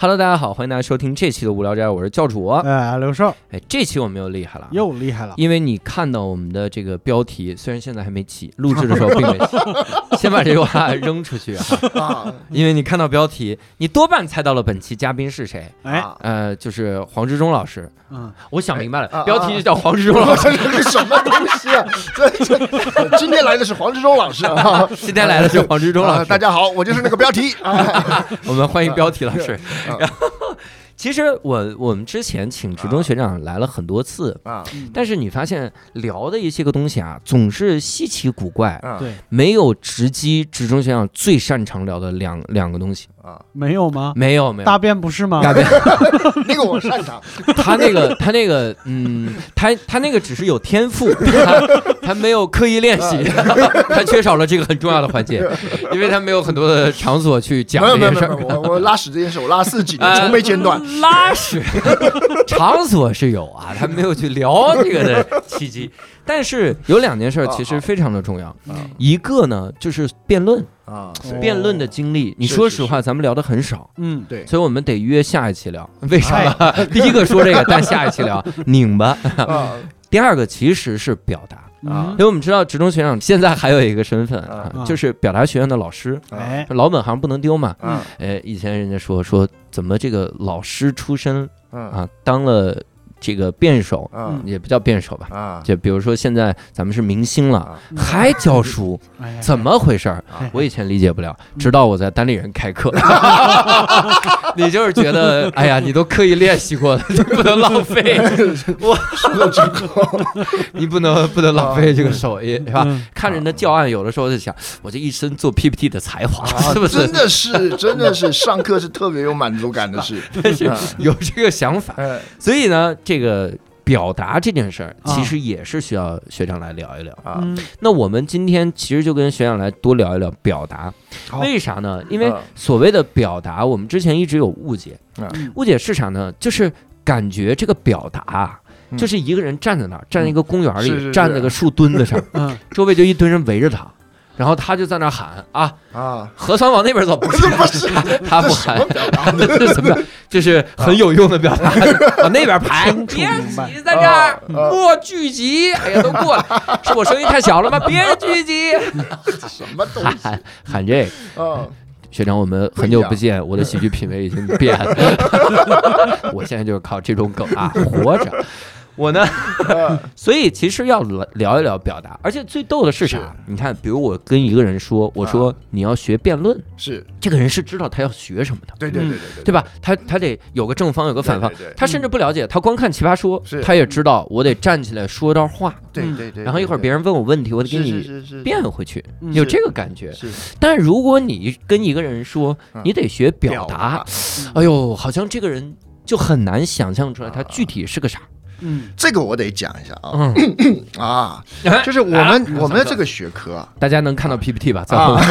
Hello，大家好，欢迎大家收听这期的无聊斋，我是教主。哎，刘少哎，这期我们又厉害了，又厉害了，因为你看到我们的这个标题，虽然现在还没起，录制的时候并没起，先把这句话扔出去啊，啊，因为你看到标题，你多半猜到了本期嘉宾是谁。哎，啊呃，就是黄志忠老师。嗯，我想明白了，啊标题就叫黄志忠老师。这是什么东西啊？这这，今天来的是黄志忠老师啊。今天来的是黄志忠老师，啊大家好，我就是那个标题啊。我们欢迎标题老师。啊然后，其实我我们之前请职中学长来了很多次，啊但是你发现聊的一些个东西啊，总是稀奇古怪，啊对，没有直击职中学长最擅长聊的两两个东西。啊，没有吗？没有没有，大便不是吗？大便 那个我擅长。他那个他那个嗯，他他那个只是有天赋，他他没有刻意练习，他缺少了这个很重要的环节，因为他没有很多的场所去讲这件事儿。没有没有，我我拉屎这件事，我拉四几年，呃从没间断。拉屎 场所是有啊，他没有去聊这个的契机。但是有两件事儿其实非常的重要，啊。一个呢就是辩论，啊，哦辩论的经历。你说实话，咱们聊的很少，嗯，对，所以我们得约下一期聊。为什么？第一个说这个，但下一期聊。拧巴。啊。第二个其实是表达，啊。因为我们知道职中学长现在还有一个身份啊啊，就是表达学院的老师，哎，老本行不能丢嘛。嗯，哎，以前人家说说怎么这个老师出身啊啊，当了这个辩手，嗯也不叫辩手吧，啊。就比如说现在咱们是明星了，啊。还教书，哎怎么回事儿？哎？我以前理解不了，直到我在单立人开课，你就是觉得，哎呀，你都刻意练习过了，你不能浪费，我你不能不能浪费这个手艺，是吧？嗯。看人的教案，有的时候就想，我这一身做 PPT 的才华，啊。是不是？真？的是，真的是上课是特别有满足感的事。是有这个想法，哎。所以呢，这个表达这件事儿，啊。其实也是需要学长来聊一聊。啊，嗯。那我们今天其实就跟学长来多聊一聊表达，好。为啥呢？因为嗯。所谓的表达，我们之前一直有误解，嗯。误解是啥呢？就是感觉这个表达啊。嗯。就是一个人站在那儿，站在一个公园里，站在个树墩子上，嗯，周围就一堆人围着他，然后他就在那喊啊，啊，核酸往那边走，不是 不是他不喊这 什么？这是怎么？这是很有用的表达，往那边排，别挤在这儿，莫聚集。哎呀，都过来，是我声音太小了吗？别聚集，什么东西？喊喊喊这个。啊学长，我们很久不见，我的喜剧品味已经变了。我现在就是靠这种梗啊活着。我呢，啊 所以其实要聊聊一聊表达，而且最逗的是啥？你看，比如我跟一个人说，我说你要学辩论，是，这个人是知道他要学什么的，对对对对对对吧？他他得有个正方，有个反方他甚至不了解，他光看《奇葩说》，他也知道我得站起来说段话，对对对。然后一会儿别人问我问题，我得给你变回去，嗯。有这个感觉。但如果你跟一个人说嗯。你得学表达，哎呦，好像这个人就很难想象出来他具体是个啥。嗯。这个我得讲一下啊。嗯，啊，哎就是我们我们的这个学科。啊大家能看到 PPT 吧？在后面，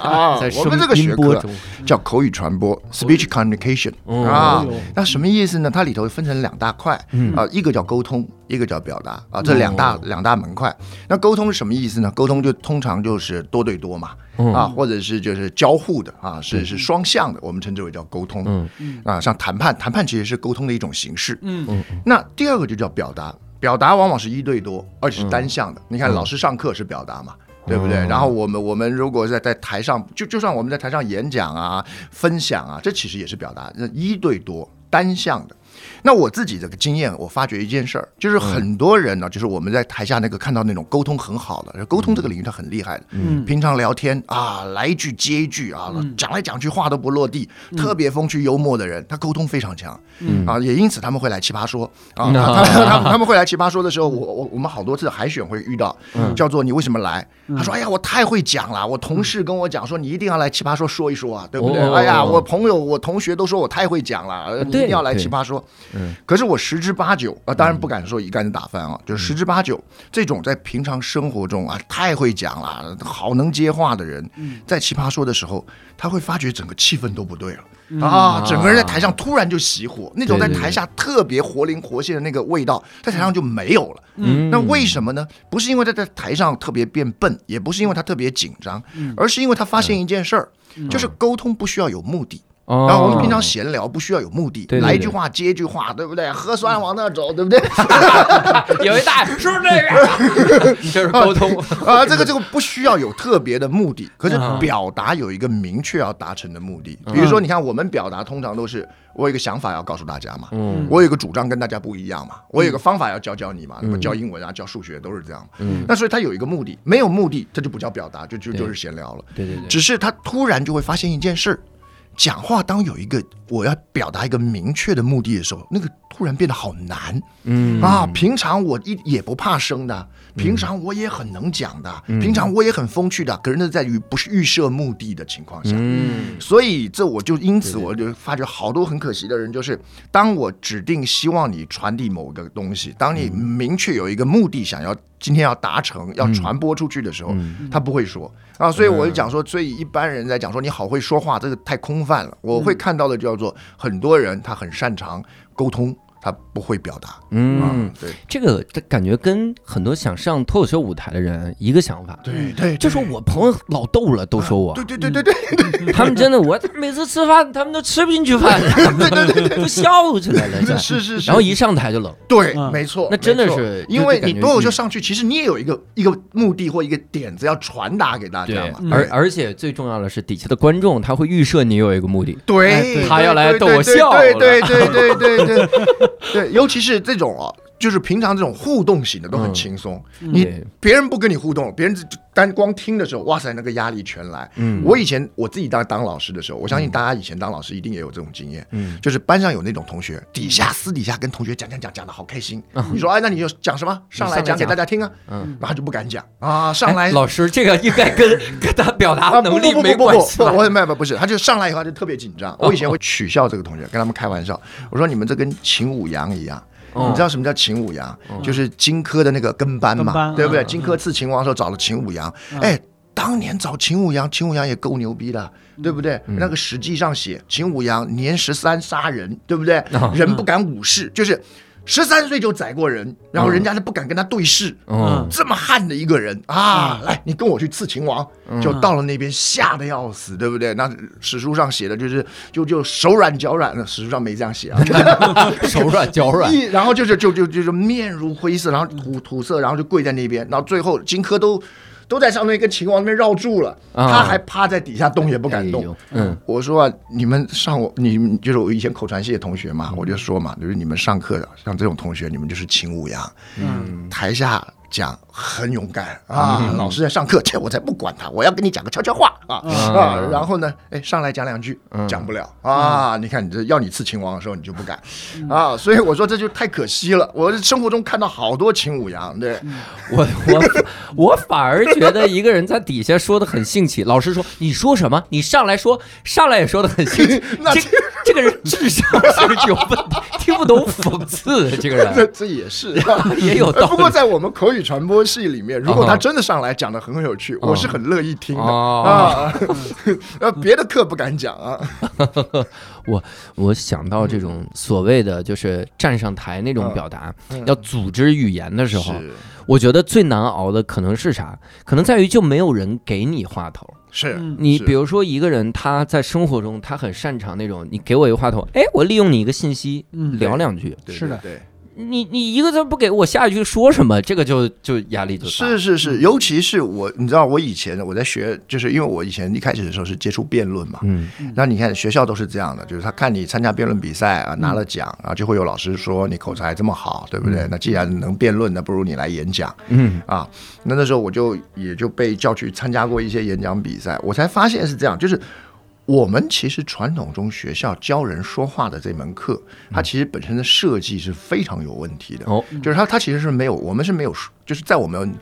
啊 在，我们这个学科叫口语传播 （speech communication） 嗯啊。那什么意思呢？它里头分成两大块嗯。啊，一个叫沟通，一个叫表达啊，这两大哦两大门块。那沟通是什么意思呢？沟通就通常就是多对多嘛，嗯啊，或者是就是交互的啊，是是双向的，我们称之为叫沟通。嗯啊，像谈判，谈判其实是沟通的一种形式。嗯嗯那第二个就叫表达，表达往往是一对多，而且是单向的。你看嗯老师上课是表达嘛，对不对？哦然后我们我们如果在在台上，就就算我们在台上演讲啊、分享啊，这其实也是表达，那一对多单向的。那我自己的经验，我发觉一件事儿，就是很多人呢，就是我们在台下那个看到那种沟通很好的，沟通这个领域他很厉害的，嗯平常聊天啊，来一句接一句啊，讲来讲去话都不落地，特别风趣幽默的人，他沟通非常强，嗯啊，也因此他们会来奇葩说啊，嗯 他他他们会来奇葩说的时候，我我我们好多次海选会遇到，嗯叫做你为什么来？他说哎呀，我太会讲了，我同事跟我讲说你一定要来奇葩说说一说啊，对不对？哦哎呀，我朋友我同学都说我太会讲了，一定要来奇葩说。嗯，可是我十之八九啊，当然不敢说一竿子打翻啊，就是十之八九这种在平常生活中啊太会讲了，好能接话的人，在奇葩说的时候，他会发觉整个气氛都不对了。啊，整个人在台上突然就熄火，那种在台下特别活灵活现的那个味道，在台上就没有了。嗯。那为什么呢？不是因为他在台上特别变笨，也不是因为他特别紧张，而是因为他发现一件事儿，就是沟通不需要有目的。哦然后我们平常闲聊不需要有目的，来一句话接一句话，对不对？核酸往那走，对不对？有一大是不是这个？这是沟通。啊，这个这个不需要有特别的目的，可是嗯表达有一个明确要达成的目的。比如说，你看我们表达通常都是我有一个想法要告诉大家嘛，嗯我有一个主张跟大家不一样嘛，我有一个方法要教教你嘛，那么教英文啊、教数学都是这样。嗯那所以它有一个目的，没有目的，这就不叫表达，就就就是闲聊了。对对对，只是他突然就会发现一件事儿，讲话当有一个我要表达一个明确的目的的时候，那个突然变得好难。嗯。啊，平常我一也不怕生的，平常我也很能讲的，嗯。平常我也很风趣的，可是那在于不是预设目的的情况下。嗯。所以这我就因此我就发觉好多很可惜的人，就是当我指定希望你传递某个东西，当你嗯。明确有一个目的想要今天要达成要传播出去的时候，嗯。他不会说。啊，所以我就讲说，所以一般人在讲说你好会说话，这个太空泛了。我会看到的叫做很多人他很擅长沟通，他不会表达。嗯。啊，，对。这个感觉跟很多想上脱口秀舞台的人一个想法，对对，就说我朋友老逗了，都说我。对，对对对对，他们真的，我每次吃饭他们都吃不进去饭，对对对都笑起来了，是是是，然后一上台就冷，对，嗯。没错，那真的是因为你脱口秀嗯上去，其实你也有一个一个目的或一个点子要传达给大家嘛，，而而且最重要的是底下的观众他会预设你有一个目的，对，他要来逗我笑对对对对对对对，尤其是这种啊，就是平常这种互动型的都很嗯轻松，你别人不跟你互动，别人只单光听的时候，哇塞，那个压力全来。嗯。我以前我自己当当老师的时候，我相信大家以前当老师一定也有这种经验，嗯。就是班上有那种同学，底下私底下跟同学讲讲讲讲的好开心，你说哎，那你就讲什么？上来讲给大家听啊，嗯。然后就不敢讲啊，上来。哎老师这个应该跟跟他表达能力没不不不不不，关系吧？我没有不是，他就上来以后他就特别紧张。我以前会取笑这个同学，跟他们开玩笑，我说你们这跟秦舞阳一样。哦你知道什么叫秦舞阳？就是荆轲的那个跟班嘛，对不对？嗯荆轲刺秦王的时候找了秦舞阳，哎，当年找秦舞阳，秦舞阳也够牛逼的，对不对？那个史记上写秦舞阳年十三杀人，对不对？人不敢武士，就是十三岁就宰过人，然后人家都不敢跟他对视。嗯这么悍的一个人啊，来，你跟我去刺秦王，就到了那边吓得要死，对不对？那史书上写的就是就就手软脚软的，史书上没这样写啊。手软脚软，然后就是就就就是面如灰色，然后土土色，然后就跪在那边，然后最后荆轲都都在上面跟秦王那边绕住了，啊。他还趴在底下动也不敢动。哎。嗯。我说啊，你们上我你们就是我以前口传系的同学嘛，我就说嘛，就是你们上课的像这种同学，你们就是秦舞阳，嗯。台下讲很勇敢啊，老师在上课，这我才不管他，我要跟你讲个悄悄话啊啊，然后呢，哎上来讲两句，讲不了啊，你看你这要你刺秦王的时候你就不敢啊，所以我说这就太可惜了，我生活中看到好多秦舞阳，对，我我 我反而觉得一个人在底下说的很兴起，老师说你说什么？你上来说，上来也说的很兴起，那这这个人智商是有问题？听不懂讽刺，这个这人这也是也有道理。不过在我们口语传播系里面，如果他真的上来讲的很有趣，我是很乐意听的。哦啊。呃，别的课不敢讲啊。我我想到这种所谓的就是站上台那种表达，要组织语言的时候，我觉得最难熬的可能是啥？可能在于就没有人给你话头。是嗯。你比如说一个人，他在生活中他很擅长那种，你给我一个话头，哎，我利用你一个信息嗯聊两句，对是的。对。对你你一个字不给我下一句说什么，这个就就压力就大。是是是，尤其是我，你知道，我以前我在学，就是因为我以前一开始的时候是接触辩论嘛，嗯那你看学校都是这样的，就是他看你参加辩论比赛啊，拿了奖，然后就会有老师说你口才这么好，对不对？那既然能辩论，那不如你来演讲嗯啊。那那时候我就也就被叫去参加过一些演讲比赛，我才发现是这样，就是。我们其实传统中学校教人说话的这门课，它其实本身的设计是非常有问题的。哦就是它它其实是没有，我们是没有，就是在我们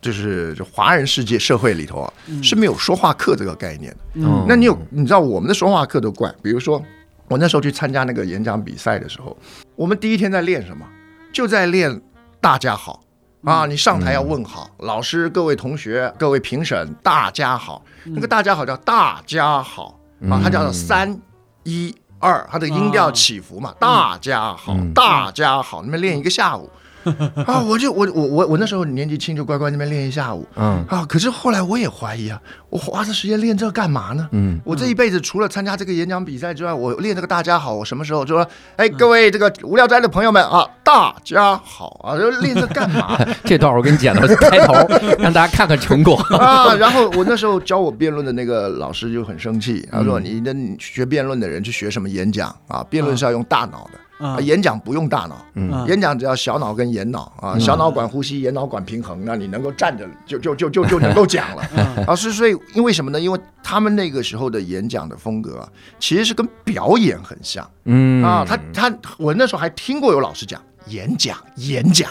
就是就华人世界社会里头啊，是没有说话课这个概念的。嗯那你有你知道我们的说话课都怪，比如说我那时候去参加那个演讲比赛的时候，我们第一天在练什么？就在练大家好啊！你上台要问好，老师、各位同学、各位评审，大家好。那个大家好叫大家好啊，它叫做三一二，它的音调起伏嘛。大家好，大家好，那边练一个下午。啊，我就我我我我那时候年纪轻，就乖乖那边练一下午。嗯啊，可是后来我也怀疑啊，我花这时间练这干嘛呢？嗯，我这一辈子除了参加这个演讲比赛之外，我练这个大家好，我什么时候就说，哎，各位这个无聊斋的朋友们啊，大家好啊，就练这干嘛？这段我给你剪了开头，让大家看看成果啊。然后我那时候教我辩论的那个老师就很生气，他说：“你的学辩论的人去学什么演讲啊？辩论是要用大脑的。”啊，演讲不用大脑，演讲只要小脑跟眼脑啊，小脑管呼吸，眼脑管平衡，那你能够站着就就就就就能够讲了。老师，所以因为什么呢？因为他们那个时候的演讲的风格啊，其实是跟表演很像。嗯啊，他他我那时候还听过有老师讲，演讲演讲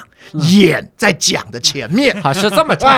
演在讲的前面 啊，是这么讲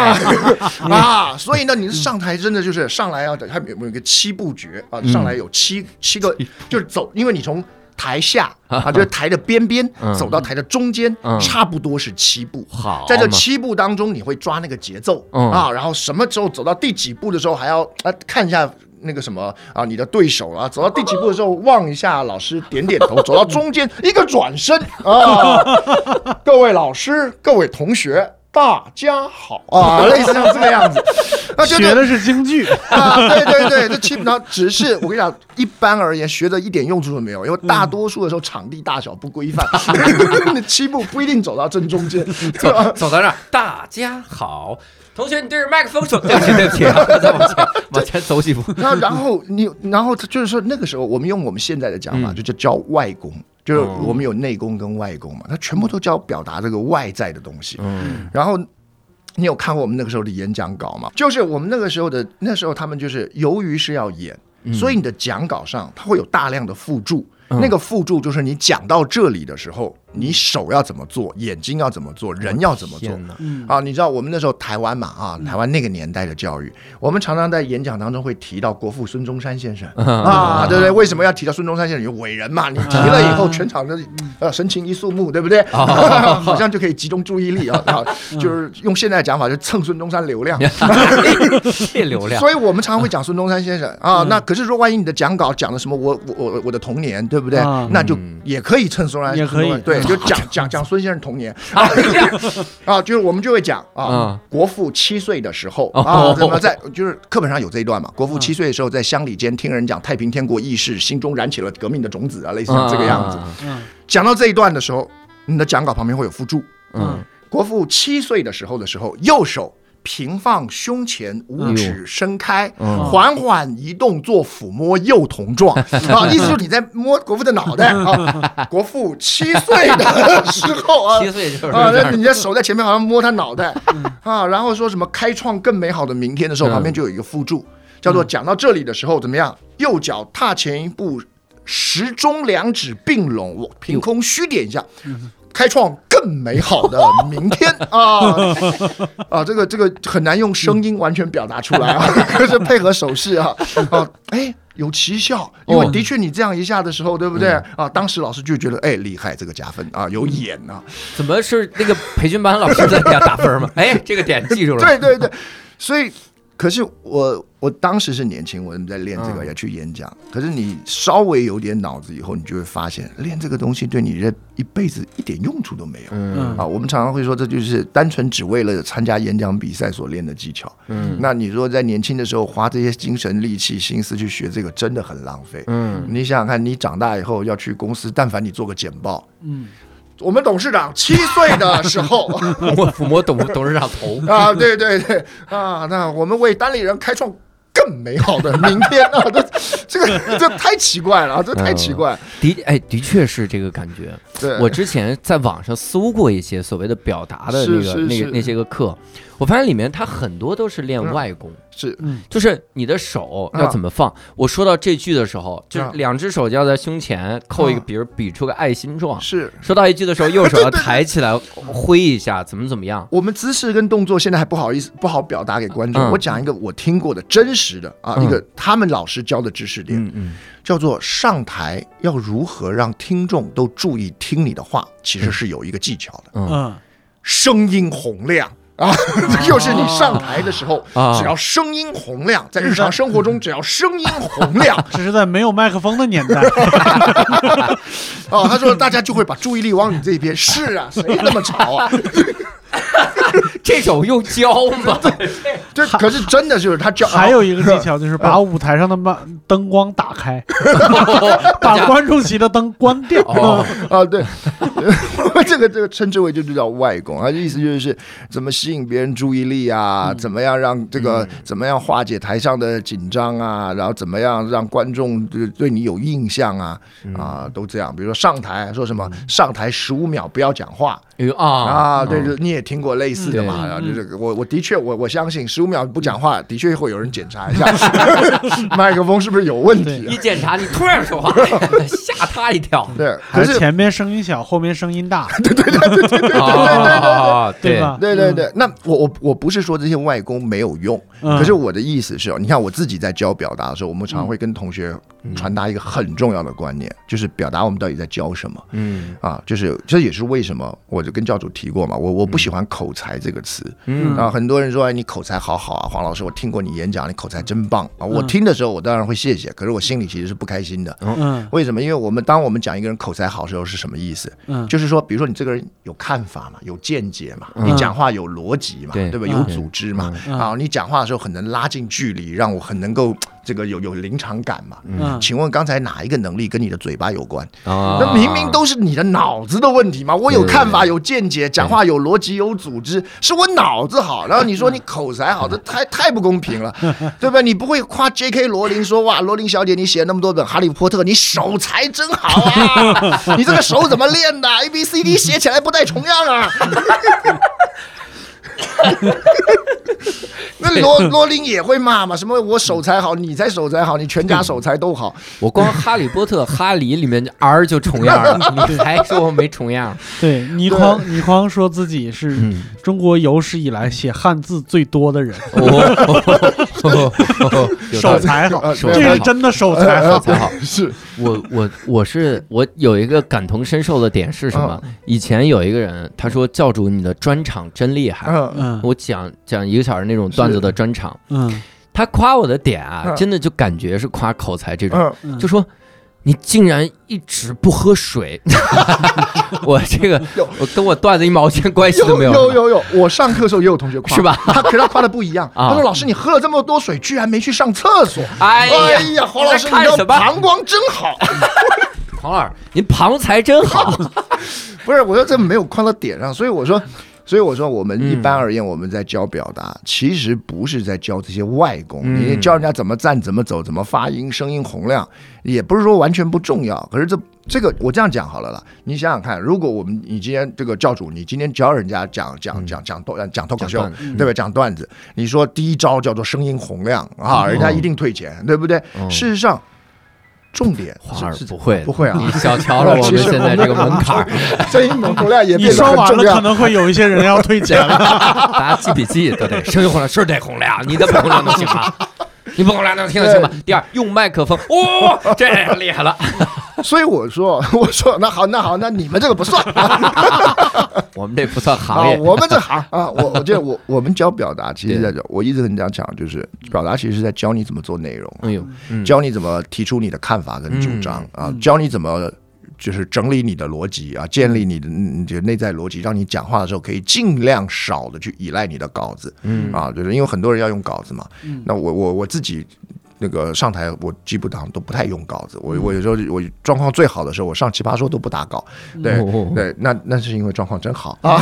啊。所以呢，你上台真的就是上来要他有有一个七步诀啊，上来有七七个就是走，因为你从。台下 啊，就是台的边边，走到台的中间，差不多是七步。好，在这七步当中，你会抓那个节奏啊，然后什么时候走到第几步的时候，还要啊看一下那个什么啊，你的对手啊，走到第几步的时候望一下老师，点点头，走到中间一个转身啊，各位老师，各位同学。大家好。啊，类似像这个样子，学的是京剧。啊，对对对，这基本上只是我跟你讲，一般而言学的一点用处都没有，因为大多数的时候场地大小不规范，那七步不一定走到正中间，走走到这儿，大家好，同学你对着麦克风说，对不起对不起，再往前往前走几步，然后然后你然后就是说那个时候我们用我们现在的讲法，就叫教外功。就是我们有内功跟外功嘛，他全部都教表达这个外在的东西。嗯，然后你有看过我们那个时候的演讲稿吗？就是我们那个时候的那时候，他们就是由于是要演，所以你的讲稿上它会有大量的附注。那个附注就是你讲到这里的时候，你手要怎么做，眼睛要怎么做，人要怎么做啊？你知道我们那时候台湾嘛啊，台湾那个年代的教育，我们常常在演讲当中会提到国父孙中山先生 啊，对不对？为什么要提到孙中山先生？有伟人嘛，你提了以后，全场的呃神情一肃穆，对不对？好像就可以集中注意力啊，就是用现在讲法，就蹭孙中山流量，流量。所以我们常常会讲孙中山先生啊。那可是说，万一你的讲稿讲的什么，我我我我的童年，对。不对？那就也可以蹭孙来，也可以对，就 讲讲讲孙先生童年啊 啊，就是我们就会讲啊，国父七岁的时候啊，怎么在就是课本上有这一段嘛？国父七岁的时候在乡里间听人讲太平天国义士，心中燃起了革命的种子啊，类似这个样子。讲到这一段的时候，你的讲稿旁边会有附注。嗯，国父七岁的时候的时候，右手。平放胸前，五指伸开，缓缓移动，做抚摸幼童状啊！意思就是你在摸国父的脑袋啊。国父七岁的时候啊，七岁就是啊，你的手在前面好像摸他脑袋啊，然后说什么开创更美好的明天的时候，旁边就有一个附注，叫做讲到这里的时候怎么样？右脚踏前一步，时钟两指并拢，我凭空虚点一下。开创更美好的明天 啊啊！这个这个很难用声音完全表达出来啊，可是配合手势啊啊！哎，有奇效，因为的确你这样一下的时候，对不对啊？当时老师就觉得哎厉害，这个加分啊，有眼啊！怎么是那个培训班老师在给他打分吗？哎，这个点记住了。对对对，所以。可是我我当时是年轻，我们在练这个要去演讲。可是你稍微有点脑子以后，你就会发现练这个东西对你这一辈子一点用处都没有。嗯啊，我们常常会说这就是单纯只为了参加演讲比赛所练的技巧。嗯，那你说在年轻的时候花这些精神力气心思去学这个，真的很浪费。嗯，你想想看，你长大以后要去公司，但凡你做个简报，嗯。我们董事长七岁的时候，我抚摸董董事长头啊，对对对啊，那我们为单立人开创更美好的明天啊，这这个这太奇怪了，这太奇怪。的哎，的确是这个感觉。对，我之前在网上搜过一些所谓的表达的那个那个那些个课。我发现里面它很多都是练外功，是嗯，就是你的手要怎么放。我说到这句的时候，就是两只手就要在胸前扣一个，嗯比如比出个爱心状。是。说到一句的时候，右手要 抬起来挥一下，怎么怎么样？我们姿势跟动作现在还不好意思不好表达给观众。嗯我讲一个我听过的真实的啊，嗯一个他们老师教的知识点，嗯嗯，叫做上台要如何让听众都注意听你的话，其实是有一个技巧的，嗯嗯，声音洪亮。啊，又是你上台的时候，啊只要声音洪亮，在日常生活中 只要声音洪亮，这是在没有麦克风的年代，哦，他说大家就会把注意力往你这边。是啊，谁那么吵啊？这种用教吗？这可是真的，就是他教。还有一个技巧就是把舞台上的慢灯光打开，把观众席的灯关掉。哦，啊，对，这个这个称之为就是叫外功，它的意思就是怎么吸引别人注意力啊，怎么样让这个、怎么样化解台上的紧张啊，然后怎么样让观众对对你有印象啊啊，都这样。比如说上台说什么上台十五秒不要讲话。啊。啊，对，你也听过类似的嘛？嗯啊，就是我我的确我我相信十五秒不讲话，的确会有人检查一下 麦克风是不是有问题啊一。检查你突然说话，吓他一跳。对，还是可是前面声音小，后面声音大，对，对对？对对对对对对对对对，那我我我不是说这些外功没有用，嗯可是我的意思是哦，你看我自己在教表达的时候，我们常会跟同学传达一个很重要的观念，就是表达我们到底在教什么嗯啊，就是这也是为什么我就跟教主提过嘛，我我不喜欢口才这个词。嗯。然后，很多人说哎你口才好好啊，黄老师我听过你演讲，你口才真棒啊，我听的时候我当然会谢谢，可是我心里其实是不开心的，嗯。为什么？因为我们当我们讲一个人口才好的时候是什么意思？嗯，就是说，比如说你这个人有看法嘛，有见解嘛，嗯。你讲话有逻辑嘛，对。对吧？嗯有组织嘛，嗯。啊，你讲话的时候很能拉近距离，让我很能够这个有有临场感嘛。嗯请问刚才哪一个能力跟你的嘴巴有关？啊那明明都是你的脑子的问题嘛！我有看法、有见解，讲话有逻辑、有组织，是我脑子好。然后你说 你口才好，这太太不公平了，对吧？你不会夸 J.K. 罗琳说哇，罗琳小姐，你写了那么多本《哈利波特》，你手才真好啊！你这个手怎么练的？A B C D 写起来不带重样啊！那罗罗琳也会骂嘛？什么我手才好，你才手才好，你全家手才都好。我光《哈利波特》哈里里面 R 就重样了，你还说我没重样？对，倪匡倪匡说自己是嗯，中国有史以来写汉字最多的人，哦，手才好，呃这是真的手才好。才好。是我我我是我有一个感同身受的点是什么？以前有一个人他说教主你的专场真厉害，嗯嗯。我讲讲一个小时那种段子的专场，嗯。他夸我的点啊，嗯。真的就感觉是夸口才这种，就说。你竟然一直不喝水，我这个我跟我段子一毛钱关系都没有，有有有，我上课的时候也有同学夸，是吧？他可是他夸的不一样，啊。他说老师你喝了这么多水，居然没去上厕所。哎哎呀，黄老师，你的膀胱真好。黄老师，您旁才真好，不是，我说这没有夸到点上，所以我说，所以我说，我们嗯一般而言，我们在教表达，其实不是在教这些外功，嗯你教人家怎么站、怎么走、怎么发音、声音洪亮，也不是说完全不重要。可是这这个，我这样讲好了啦，你想想看，如果我们你今天这个教主，你今天教人家讲讲讲讲段讲脱口秀对不，对吧？讲段子，你说第一招叫做声音洪亮啊，人家一定退钱，对不对？嗯事实上，重点是是师不会不会啊你小瞧了我们现在这个门槛儿，声音洪亮也你说完了，可。能会有一些人要退钱了。大家记笔记，对不对？声音洪亮是得洪亮，你的不洪亮能行吗？你不洪亮能听得清吗？第二，用麦克风，哇、这厉害了，所以我说，我说那好，那好，那你们这个不算 我们这不算行啊，业，我们这行啊，我我觉得我我们教表达，其实在讲，我一直跟大家讲，就是表达其实是在教你怎么做内容，哎呦，嗯。教你怎么提出你的看法跟主张啊，教你怎么。就是整理你的逻辑啊，建立你的你的内在逻辑，让你讲话的时候可以尽量少的去依赖你的稿子，嗯。啊，就是因为很多人要用稿子嘛。那我我我自己那个上台，我基本上都不太用稿子。我我有时候我状况最好的时候，我上奇葩说都不打稿。对哦对，那那是因为状况真好 啊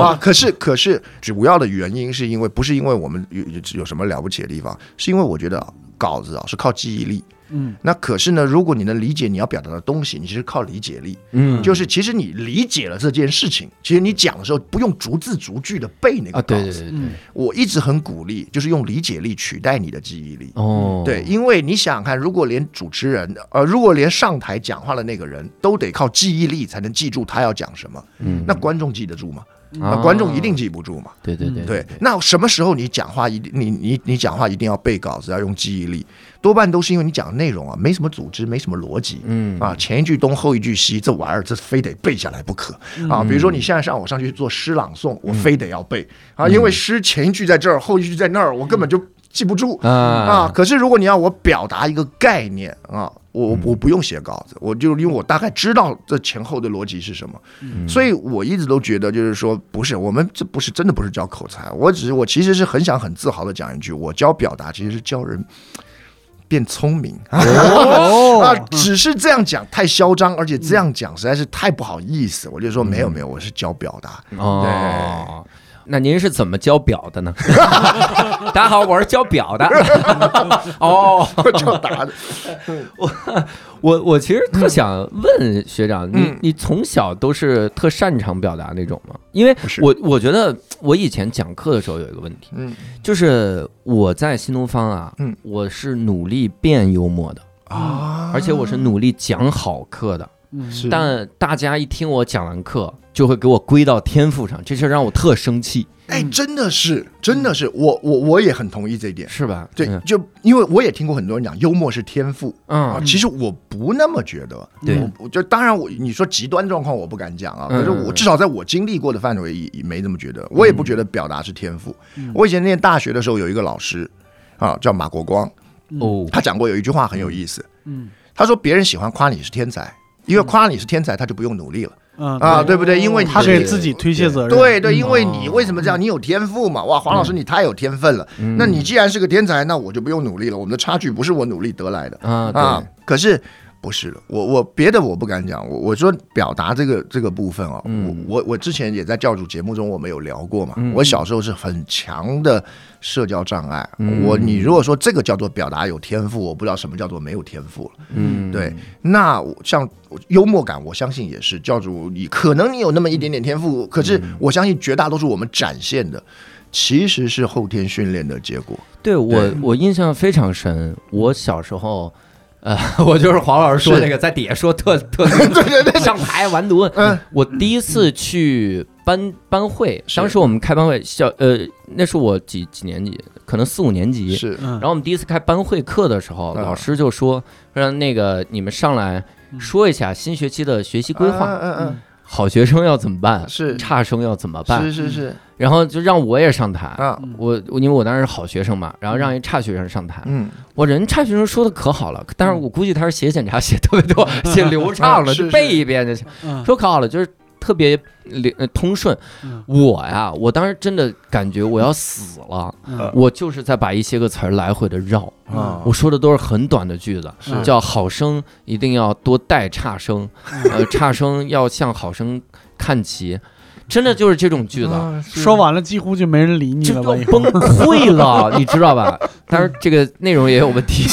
啊！可是可是主要的原因是因为不是因为我们有有有什么了不起的地方，是因为我觉得稿子啊是靠记忆力。嗯。那可是呢，如果你能理解你要表达的东西，你其实靠理解力，嗯。就是其实你理解了这件事情，其实你讲的时候不用逐字逐句的背那个啊，稿子。对对对。对，嗯我一直很鼓励，就是用理解力取代你的记忆力。哦，对，因为你想想看，如果连主持人，呃，如果连上台讲话的那个人都得靠记忆力才能记住他要讲什么，嗯，那观众记得住吗？那啊观众一定记不住嘛。对对对对，那什么时候你讲话一定你你你讲话一定要背稿子，要用记忆力，多半都是因为你讲的内容啊没什么组织，没什么逻辑。嗯啊，前一句东后一句西，这玩意儿这非得背下来不可啊！比如说你现在让我上去做诗朗诵，我非得要背啊，因为诗前一句在这儿，后一句在那儿，我根本就记不住啊啊。可是如果你要我表达一个概念啊，我我不用写稿子，我就因为我大概知道这前后的逻辑是什么，所以我一直都觉得就是说，不是我们这不是真的不是教口才，我只是我其实是很想很自豪的讲一句，我教表达其实是教人变聪明。哦 啊，只是这样讲太嚣张，而且这样讲实在是太不好意思。我就说没有没有，我是教表达。哦。那您是怎么教表的呢？大家好，我是教表的。哦，教答的，我我我其实特想问学长，你嗯。你从小都是特擅长表达那种吗？因为我我觉得我以前讲课的时候有一个问题，嗯。就是我在新东方啊，嗯。我是努力变幽默的，啊。而且我是努力讲好课的。嗯。但大家一听我讲完课，就会给我归到天赋上，这事让我特生气，哎，真的是真的是，我我我也很同意这一点。是吧？对嗯，就因为我也听过很多人讲幽默是天赋啊，嗯，其实我不那么觉得。对。就当然我你说极端状况我不敢讲啊，嗯。可是我至少在我经历过的范围也也没这么觉得。我也不觉得表达是天赋。嗯。我以前念大学的时候有一个老师啊，叫马国光，哦，他讲过有一句话很有意思，嗯。他说别人喜欢夸你是天才，因为夸你是天才，他就不用努力了嗯啊，对不对？因为你他是给自己推卸责任。对对，因为哦你为什么这样？你有天赋嘛？哇，黄老师你太有天分了。嗯那你既然是个天才，那我就不用努力了。我们的差距不是我努力得来的啊啊。可是不是了，我我别的我不敢讲。我我说表达这个这个部分哦，嗯我我我之前也在教主节目中我们有聊过嘛。嗯我小时候是很强的社交障碍。嗯我你如果说这个叫做表达有天赋，我不知道什么叫做没有天赋了。嗯，对，那像幽默感，我相信也是教主，你可能你有那么一点点天赋，可是我相信绝大多数我们展现的其实是后天训练的结果。对我对我印象非常深，我小时候。呃，我就是黄老师说是。那个，在底下说特 特上台完犊子。嗯，我第一次去班班会，当时我们开班会，小呃，那是我几几年级，可能四五年级。是嗯，然后我们第一次开班会课的时候，嗯老师就说让那个你们上来说一下新学期的学习规划，嗯嗯好学生要怎么办，是。差生要怎么嗯，办？是。是是。然后就让我也上台，啊，我我因为我当时是好学生嘛，然后让一差学生上台，嗯，我人差学生说的可好了，但是我估计他是写检查写特别多，写流畅了，就背一遍就行。嗯。说可好了，就是特别通顺。嗯我呀，我当时真的感觉我要死了，嗯我就是在把一些个词儿来回的绕。啊我说的都是很短的句子，叫好生一定要多带差生，呃，差生要向好生看齐，真的就是这种句子。啊说完了几乎就没人理你这了吧？以后都崩溃了，你知道吧？当然，这个内容也有问题，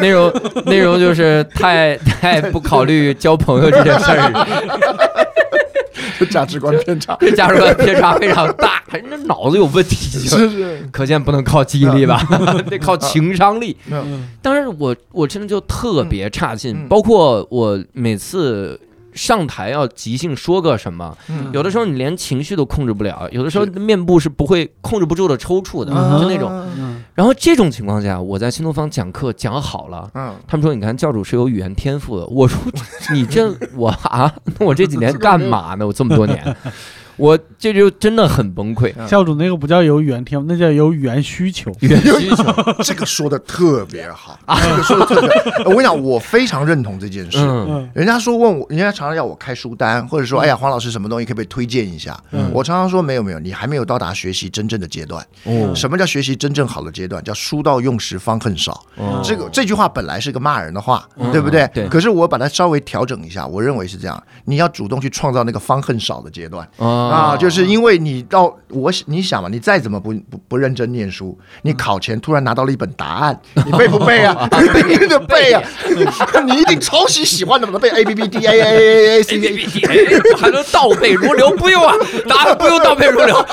内容内容就是太太不考虑交朋友这件事儿，价值观偏差，这价值观偏差非常大，人家脑子有问题，是是，可见不能靠记忆力吧，得靠情商力。嗯当然我我真的就特别差劲，嗯包括我每次。上台要即兴说个什么，嗯。有的时候你连情绪都控制不了，有的时候面部是不会控制不住的抽搐的，嗯。就那种。嗯。然后这种情况下，我在新东方讲课讲好了，嗯，他们说你看教主是有语言天赋的，我说你这我啊，那我这几年 干嘛呢？我这么多年，我这就真的很崩溃。教主那个不叫有语言天赋，那叫有语言需求。语言需求，这个说的特别好，这个说的特别好。我跟你讲，我非常认同这件事。嗯嗯人家说问我，人家常常要我开书单，或者说，哎呀，黄老师什么东西可不可以推荐一下？嗯我常常说没有没有，你还没有到达学习真正的阶段。哦什么叫学习真正好的阶段？叫书到用时方恨少。哦这个这句话本来是个骂人的话，嗯对不对？对可是我把它稍微调整一下，我认为是这样：你要主动去创造那个方恨少的阶段。哦啊，就是因为你到我你想嘛，你再怎么不不不认真念书，你考前突然拿到了一本答案，你背不背啊？你一定背啊！你一定超级喜欢的，把它背 A B B D A A A A C B B D，还能倒背如流？不用啊，答案不用倒背如流。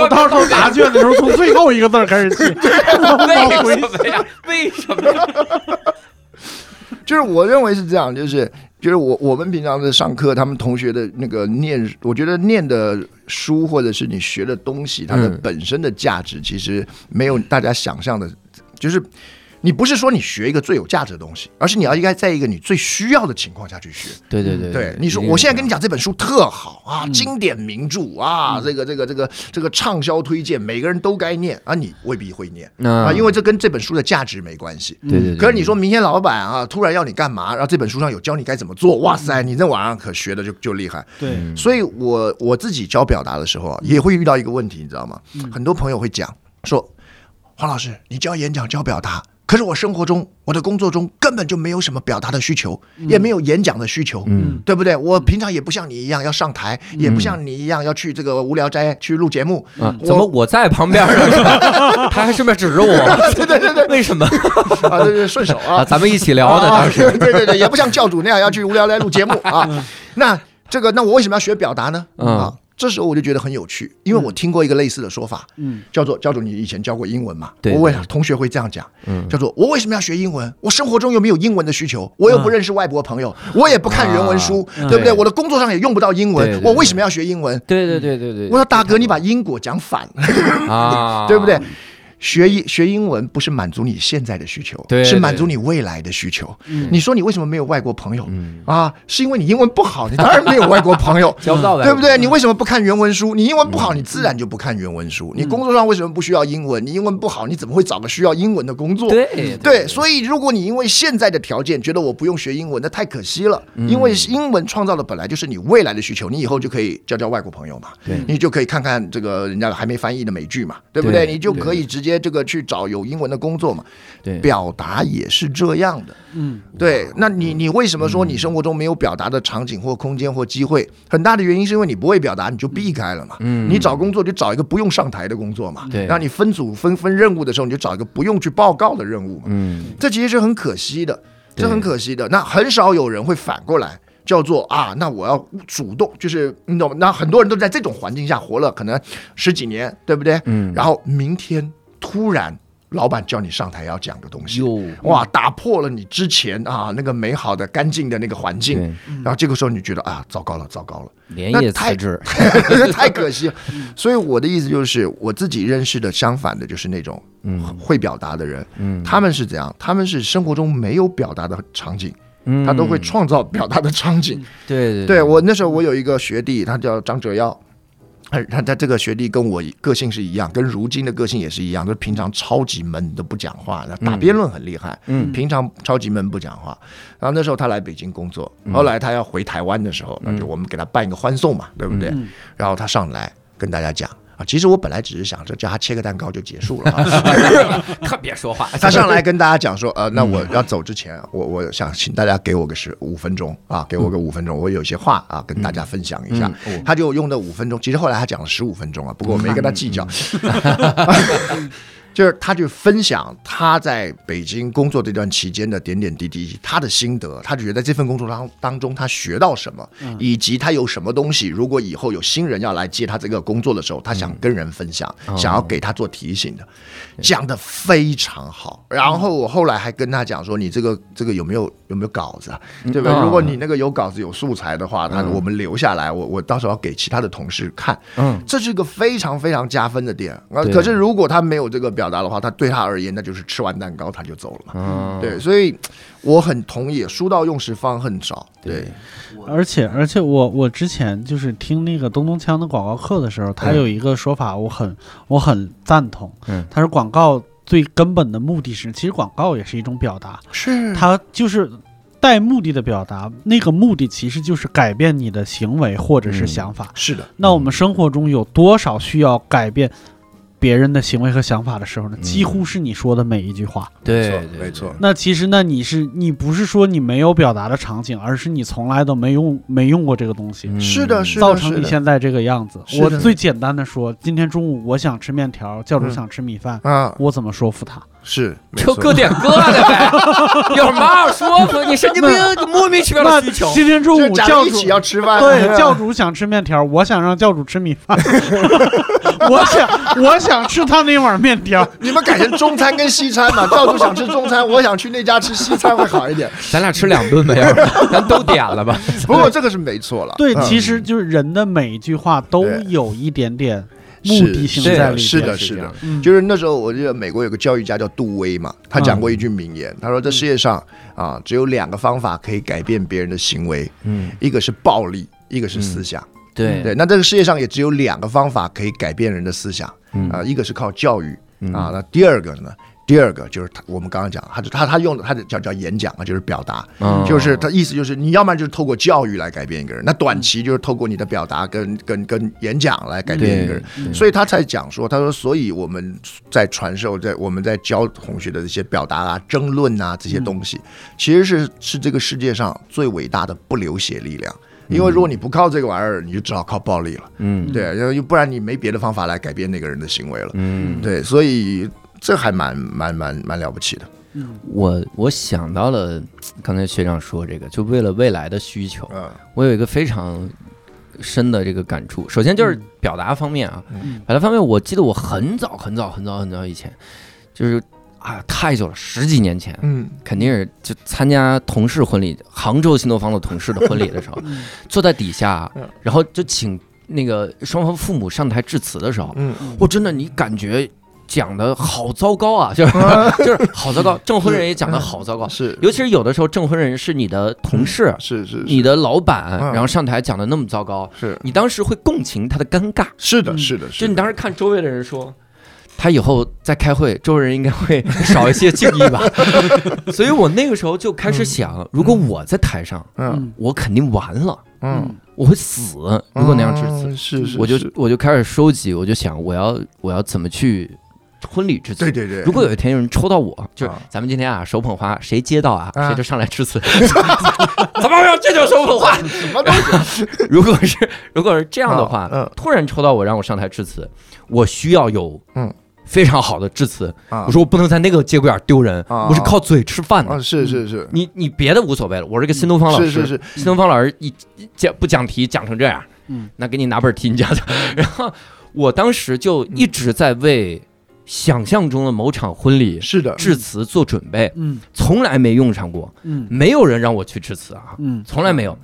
我到时候答卷的时候，从最后一个字开始写。为什么呀？为什么？就是我认为是这样，就是就是我我们平常在上课，他们同学的那个念，我觉得念的书或者是你学的东西，它的本身的价值其实没有大家想象的，就是。你不是说你学一个最有价值的东西，而是你要应该在一个你最需要的情况下去学。对对对，对你说，我现在跟你讲这本书特好啊，经典名著啊，这个这个这个这个畅销推荐，每个人都该念啊，你未必会念啊，因为这跟这本书的价值没关系。对对。可是你说明天老板啊，突然要你干嘛，然后这本书上有教你该怎么做，哇塞，你在网上可学的就就厉害。对。所以我我自己教表达的时候啊，也会遇到一个问题，你知道吗？很多朋友会讲说，黄老师，你教演讲教表达。可是我生活中，我的工作中根本就没有什么表达的需求，也没有演讲的需求，嗯，对不对？我平常也不像你一样要上台，也不像你一样要去这个无聊斋去录节目。怎么我在旁边呢？他还顺便指着我，对对对对，为什么？啊，对对，顺手啊，咱们一起聊的当时，对对对，也不像教主那样要去无聊斋录节目啊。那这个，那我为什么要学表达呢？啊？这时候我就觉得很有趣，因为我听过一个类似的说法，嗯，叫做教主，你以前教过英文嘛？对，我问同学会这样讲，嗯，叫做我为什么要学英文？我生活中又没有英文的需求，我又不认识外国朋友，我也不看原文书，对不对？我的工作上也用不到英文，我为什么要学英文？对对对对对，我说大哥，你把因果讲反了啊，对不对？学英学英文不是满足你现在的需求，是满足你未来的需求。你说你为什么没有外国朋友啊？是因为你英文不好，你当然没有外国朋友，交不到的，对不对？你为什么不看原文书？你英文不好，你自然就不看原文书。你工作上为什么不需要英文？你英文不好，你怎么会找个需要英文的工作？对对，所以如果你因为现在的条件觉得我不用学英文，那太可惜了。因为英文创造的本来就是你未来的需求，你以后就可以交交外国朋友嘛，你就可以看看这个人家还没翻译的美剧嘛，对不对？你就可以直接这个去找。有英文的工作嘛？对，表达也是这样的。嗯，对。那你你为什么说你生活中没有表达的场景或空间或机会？很大的原因是因为你不会表达，你就避开了嘛。嗯，你找工作就找一个不用上台的工作嘛。对，让你分组分分任务的时候，你就找一个不用去报告的任务嘛。嗯，这其实是很可惜的，这很可惜的。那很少有人会反过来叫做啊，那我要主动，就是你懂？那很多人都在这种环境下活了可能十几年，对不对？嗯，然后明天突然。老板叫你上台要讲的东西，哇，打破了你之前啊那个美好的、干净的那个环境，然后这个时候你觉得啊，糟糕了，糟糕了，连夜辞职，太可惜了。所以我的意思就是，我自己认识的相反的，就是那种嗯会表达的人，嗯，他们是怎样？他们是生活中没有表达的场景，嗯，他都会创造表达的场景。对对，对我那时候我有一个学弟，他叫张哲耀。他他他这个学弟跟我个性是一样，跟如今的个性也是一样，就平常超级闷，都不讲话，打辩论很厉害。嗯，平常超级闷不讲话。然后那时候他来北京工作，后来他要回台湾的时候，那就我们给他办一个欢送嘛，对不对？然后他上来跟大家讲。啊，其实我本来只是想着叫他切个蛋糕就结束了，特别说话。他上来跟大家讲说，呃，那我要走之前，我我想请大家给我个十五分钟啊，给我个五分钟，我有些话啊跟大家分享一下。他就用的五分钟，其实后来他讲了十五分钟啊，不过我没跟他计较。就是他去分享他在北京工作这段期间的点点滴滴，他的心得，他就觉得在这份工作当当中他学到什么，以及他有什么东西，如果以后有新人要来接他这个工作的时候，他想跟人分享，想要给他做提醒的，讲的非常好。然后我后来还跟他讲说，你这个这个有没有有没有稿子啊？对不对？如果你那个有稿子有素材的话，他我们留下来，我我到时候要给其他的同事看。嗯，这是一个非常非常加分的点。可是如果他没有这个表。达的话，他对他而言，那就是吃完蛋糕他就走了嘛。嗯对，所以我很同意，书到用时方恨少。对，而且而且我我之前就是听那个东东锵的广告课的时候，他有一个说法，我很我很赞同。嗯，他说广告最根本的目的是，其实广告也是一种表达，是它就是带目的的表达，那个目的其实就是改变你的行为或者是想法。是的，那我们生活中有多少需要改变？别人的行为和想法的时候呢，几乎是你说的每一句话。对，没错。那其实呢，你是你不是说你没有表达的场景，而是你从来都没用没用过这个东西，是的，是的，造成你现在这个样子。我最简单的说，今天中午我想吃面条，教主想吃米饭，啊，我怎么说服他？是就各点各的呗，有什么好说服？你神经病，你 莫名其妙的需求。今天中午教主一起要吃饭，对，教主想吃面条，我想让教主吃米饭。我想，我想吃他那碗面条。你们改成中餐跟西餐嘛？赵主想吃中餐，我想去那家吃西餐会好一点。咱俩吃两顿呗，咱都点了吧。不过这个是没错了。对，其实就是人的每一句话都有一点点目的性在里面。是的，是的，就是那时候我记得美国有个教育家叫杜威嘛，他讲过一句名言，他说这世界上啊只有两个方法可以改变别人的行为，嗯，一个是暴力，一个是思想。对。对，那这个世界上也只有两个方法可以改变人的思想，啊，一个是靠教育，啊，那第二个呢？第二个就是他，我们刚刚讲，他就他他用的他的叫叫演讲啊，就是表达，就是他意思就是你要不然就是透过教育来改变一个人，那短期就是透过你的表达跟跟跟演讲来改变一个人，所以他才讲说，他说，所以我们在传授，在我们在教同学的这些表达啊、争论啊这些东西，其实是是这个世界上最伟大的不流血力量。因为如果你不靠这个玩意儿，你就只好靠暴力了。嗯，对，因为不然你没别的方法来改变那个人的行为了。嗯，对，所以这还蛮蛮蛮蛮了不起的。嗯，我我想到了刚才学长说这个，就为了未来的需求，我有一个非常深的这个感触。首先就是表达方面啊，表达方面，我记得我很早很早很早很早以前就是。啊，太久了，十几年前，嗯，肯定是就参加同事婚礼，杭州新东方的同事的婚礼的时候，坐在底下，然后就请那个双方父母上台致辞的时候，嗯，我真的你感觉讲的好糟糕啊，就是 就是好糟糕，证婚人也讲的好糟糕，是，尤其是有的时候证婚人是你的同事，是是，你的老板，然后上台讲的那么糟糕，是。你当时会共情他的尴尬，是的，是的，就你当时看周围的人说。他以后再开会，周围人应该会 少一些敬意吧。所以我那个时候就开始想，如果我在台上，嗯，我肯定完了，嗯，我会死。如果那样致辞，是是，我就我就开始收集，我就想，我要我要怎么去婚礼致辞？对对对。如果有一天有人抽到我，就是咱们今天啊手捧花，谁接到啊，谁就上来致辞。怎么样？这叫手捧花？什么东西？如果是如果是这样的话，突然抽到我让我上台致辞，我需要有嗯。非常好的致辞，我说我不能在那个节骨眼丢人，我是靠嘴吃饭的。是是是，你你别的无所谓了，我是个新东方老师，是是新东方老师一讲不讲题讲成这样，嗯，那给你拿本题你讲讲。然后我当时就一直在为想象中的某场婚礼是的。致辞做准备，嗯，从来没用上过，嗯，没有人让我去致辞啊，嗯，从来没有。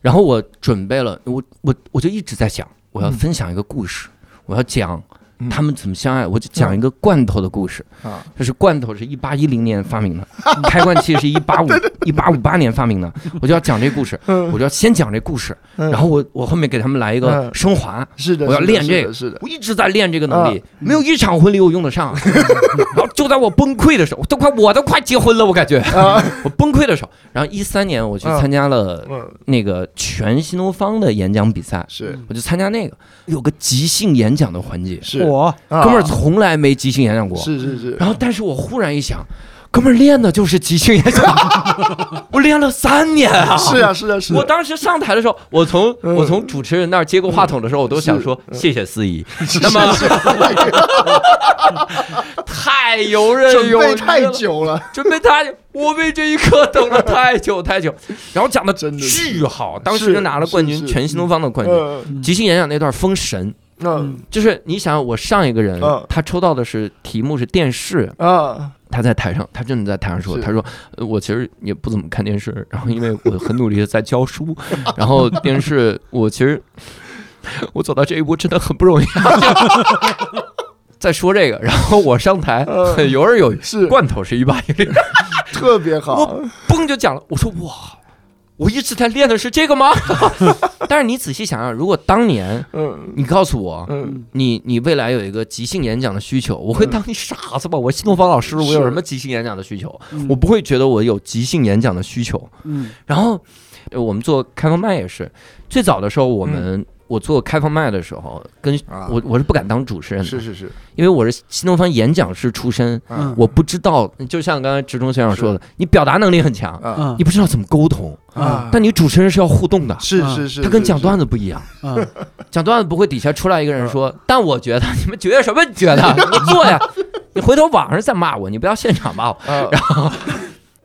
然后我准备了，我我我就一直在想，我要分享一个故事，我要讲。他们怎么相爱？我就讲一个罐头的故事。啊。就是罐头是一八一零年发明的，开罐器是一八五一八五八年发明的。我就要讲这故事，我就要先讲这故事，然后我我后面给他们来一个升华。是的，我要练这个，是的，我一直在练这个能力，没有一场婚礼我用得上。然后就在我崩溃的时候，都快我都快结婚了，我感觉。我崩溃的时候。然后一三年我去参加了那个全新东方的演讲比赛，是。我就参加那个。有个即兴演讲的环节，是。我哥们儿从来没即兴演讲过，是是是。然后，但是我忽然一想，哥们儿练的就是即兴演讲，我练了三年啊！是啊是啊是。我当时上台的时候，我从我从主持人那儿接过话筒的时候，我都想说谢谢司仪。那么，太游刃有余，太久了，准备太，我为这一刻等了太久太久。然后讲的真的巨好，当时就拿了冠军，全新东方的冠军。即兴演讲那段封神。嗯，就是你想，我上一个人，他抽到的是题目是电视啊，他在台上，他真的在台上说，他说，我其实也不怎么看电视，然后因为我很努力的在教书，然后电视我其实我走到这一步真的很不容易。在说这个，然后我上台很游刃有余，是。罐头是一八一零，特别好，我嘣就讲了，我说哇。我一直在练的是这个吗？但是你仔细想想，如果当年，你告诉我，你你未来有一个即兴演讲的需求，我会当你傻子吧？我新东方老师，我有什么即兴演讲的需求？我不会觉得我有即兴演讲的需求。嗯，然后我们做开放麦也是，最早的时候我们我做开放麦的时候，跟啊。我我是不敢当主持人的，是是是，因为我是新东方演讲师出身，嗯。我不知道，就像刚才职中先生说的，你表达能力很强，你不知道怎么沟通，啊。但你主持人是要互动的，嗯是是是，他跟讲段子子不一样，嗯。讲段子不会底下出来一个人说，但我觉得你们觉得什么觉得？你做呀，你回头网上再骂我，你不要现场骂我。然后，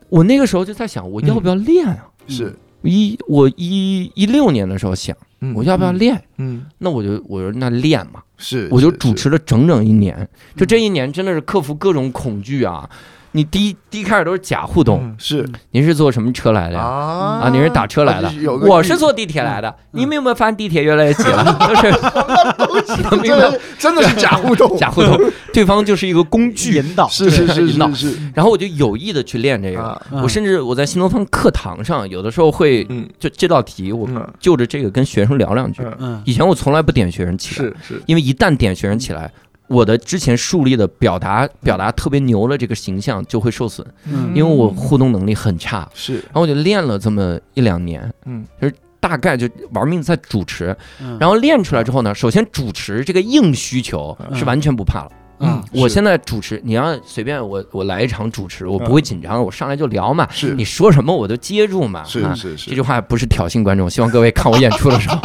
我那个时候就在想，我要不要练啊？是一我一一六年的时候想，嗯我要不要练？嗯那我就我说那练嘛，是，我就主持了整整一年。就这一年真的是克服各种恐惧啊！你第一第一开始都是假互动，嗯是您是坐什么车来的呀？啊啊，你是打车来的啊就是有，个我是坐地铁来的。你们有没有发现地铁越来越挤了？就是能明白真的 真的是假互动，假互动，对方就是一个工具。引导是是是引导是是然后我就有意的去练这个，啊，我甚至我在新东方课堂上，有的时候会嗯就这道题，我嗯就着这个跟学生聊两句。以前我从来不点学生起来，是是因为一旦点学生起来，我的之前树立的表达表达特别牛的这个形象就会受损，嗯。因为我互动能力很差。是。然后我就练了这么一两年，嗯。就是大概就玩命在主持，嗯。然后练出来之后呢，首先主持这个硬需求是完全不怕了。嗯是我现在主持，你要随便我我来一场主持，我不会紧张，我上来就聊嘛，是你说什么我都接住嘛。啊是是是这句话不是挑衅观众，希望各位看我演出的时候，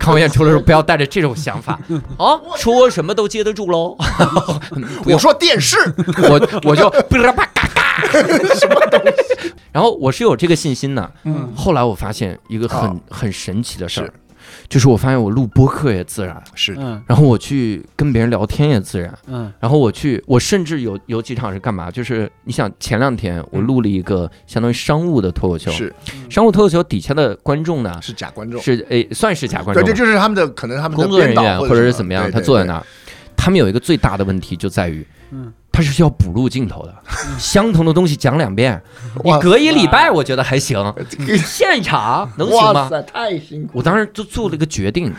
看我演出的时候不要带着这种想法。哦，说什么都接得住喽。不 我说电视 我我就啪啪嘎嘎，什么东西？然后我是有这个信心的。嗯后来我发现一个很、哦很神奇的事儿是，就是我发现我录播客也自然，是嗯。然后我去跟别人聊天也自然，嗯。然后我去，我甚至有有几场是干嘛？就是你想前两天我录了一个相当于商务的脱口秀，是。商务脱口秀底下的观众呢是假观众，是诶算是假观，众对，这就是他们的可能他们的工作人员或者是怎么样，对对对他坐在那儿，他们有一个最大的问题就在于，嗯他是需要补录镜头的，相同的东西讲两遍，你隔一礼拜我觉得还行，现场能行吗？太辛苦我当时就做了一个决定，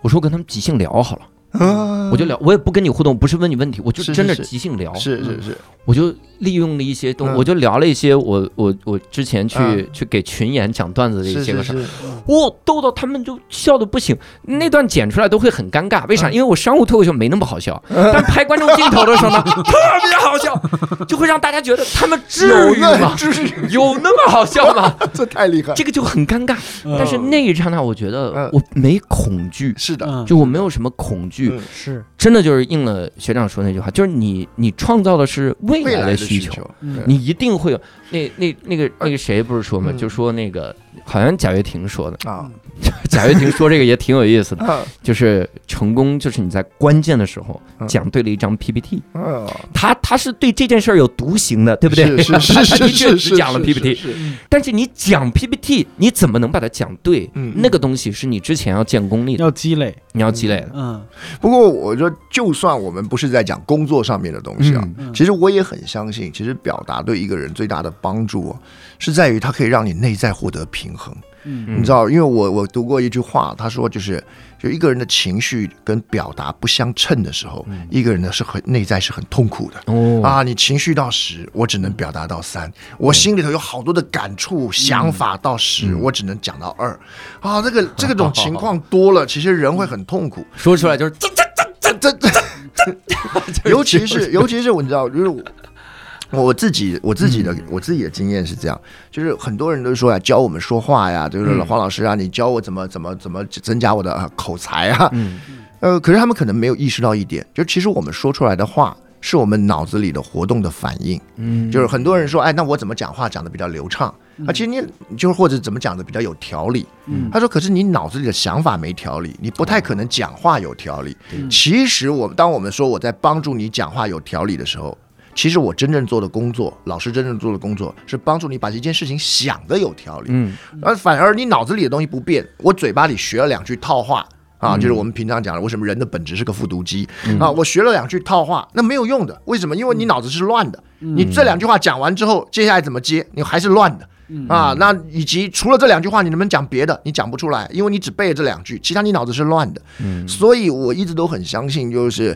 我说我跟他们即兴聊好了，了我就聊，我也不跟你互动，不是问你问题，我就真的即兴聊，是是是，我就利用了一些东，嗯。我就聊了一些我我我之前去、嗯。去给群演讲段子的一些个事儿，是是，哇，逗到他们就笑的不行，那段剪出来都会很尴尬，为啥？嗯。因为我商务脱口秀没那么好笑，但拍观众镜头的时候呢，特别好笑，就会让大家觉得他们至有于吗那？至于有那么好笑吗？这太厉害，这个就很尴尬。但是那一刹那，我觉得嗯。我没恐惧，是的，嗯。就我没有什么恐惧，嗯是。真的就是应了学长说那句话，就是你你创造的是未来的需求。求，嗯你一定会有那那那个那个谁不是说嘛，嗯。就说那个好像贾跃亭说的，啊。贾跃亭说这个也挺有意思的，啊就是成功就是你在关键的时候嗯。讲对了一张 PPT，啊，他他是对这件事儿有独行的，对不对？是是 他是的确是是讲了 PPT，是是。但是你讲 PPT，你怎么能把它讲对？嗯。那个东西是你之前要建功力的，要积累，你要积累的。嗯不过我说，就算我们不是在讲工作上面的东西啊，其实我也很相信，其实表达对一个人最大的帮助、哦，是在于它可以让你内在获得平衡。嗯嗯你知道，因为我我读过一句话，他说就是，就一个人的情绪跟表达不相称的时候，一个人呢是很内在是很痛苦的。哦啊，你情绪到十，我只能表达到三；我心里头有好多的感触、想法到十，我只能讲到二。啊，这个这个种情况多了，其实人会很痛苦。说出来就是这这这这，尤其是尤其是我你知道，就是我我自己我自己的我自己的经验是这样，就是很多人都说呀，教我们说话呀，就是黄老师啊，你教我怎么怎么怎么增加我的呃口才啊，嗯 呃，可是他们可能没有意识到一点，就其实我们说出来的话。是我们脑子里的活动的反应，嗯就是很多人说，哎，那我怎么讲话讲的比较流畅？啊，其实你就是或者怎么讲的比较有条理。嗯他说，可是你脑子里的想法没条理，你不太可能讲话有条理。其实我当我们说我在帮助你讲话有条理的时候，其实我真正做的工作，老师真正做的工作是帮助你把这件事情想的有条理。嗯而反而你脑子里的东西不变，我嘴巴里学了两句套话。啊，就是我们平常讲的，为什么人的本质是个复读机、啊？我学了两句套话，那没有用的，为什么？因为你脑子是乱的，你这两句话讲完之后，接下来怎么接，你还是乱的。啊，那以及除了这两句话，你能不能讲别的？你讲不出来，因为你只背了这两句，其他你脑子是乱的。嗯所以我一直都很相信，就是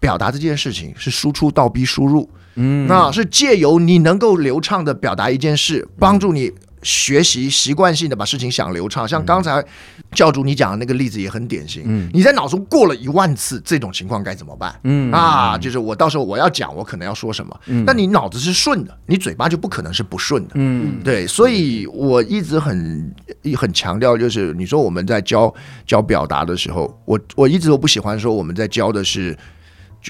表达这件事情是输出倒逼输入，嗯那是借由你能够流畅的表达一件事，帮助你学习习惯性的把事情想流畅。像刚才教主你讲的那个例子也很典型，嗯你在脑中过了一万次这种情况该怎么办？嗯啊，就是我到时候我要讲，我可能要说什么？嗯，但你脑子是顺的，你嘴巴就不可能是不顺的。嗯，对，所以我一直很很强调，就是你说我们在教教表达的时候，我我一直都不喜欢说我们在教的是。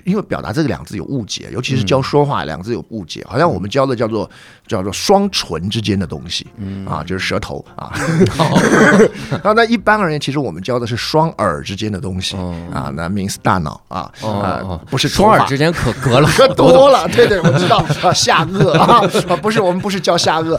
因为表达这个两字有误解，尤其是教说话两字有误解，好像我们教的叫做叫做双唇之间的东西，啊，就是舌头啊。那 那一般而言，其实我们教的是双耳之间的东西啊，那 means 大脑啊，啊，不是双耳之间可隔了可多了。对对，我知道啊，下颚啊，不是我们不是教下颚，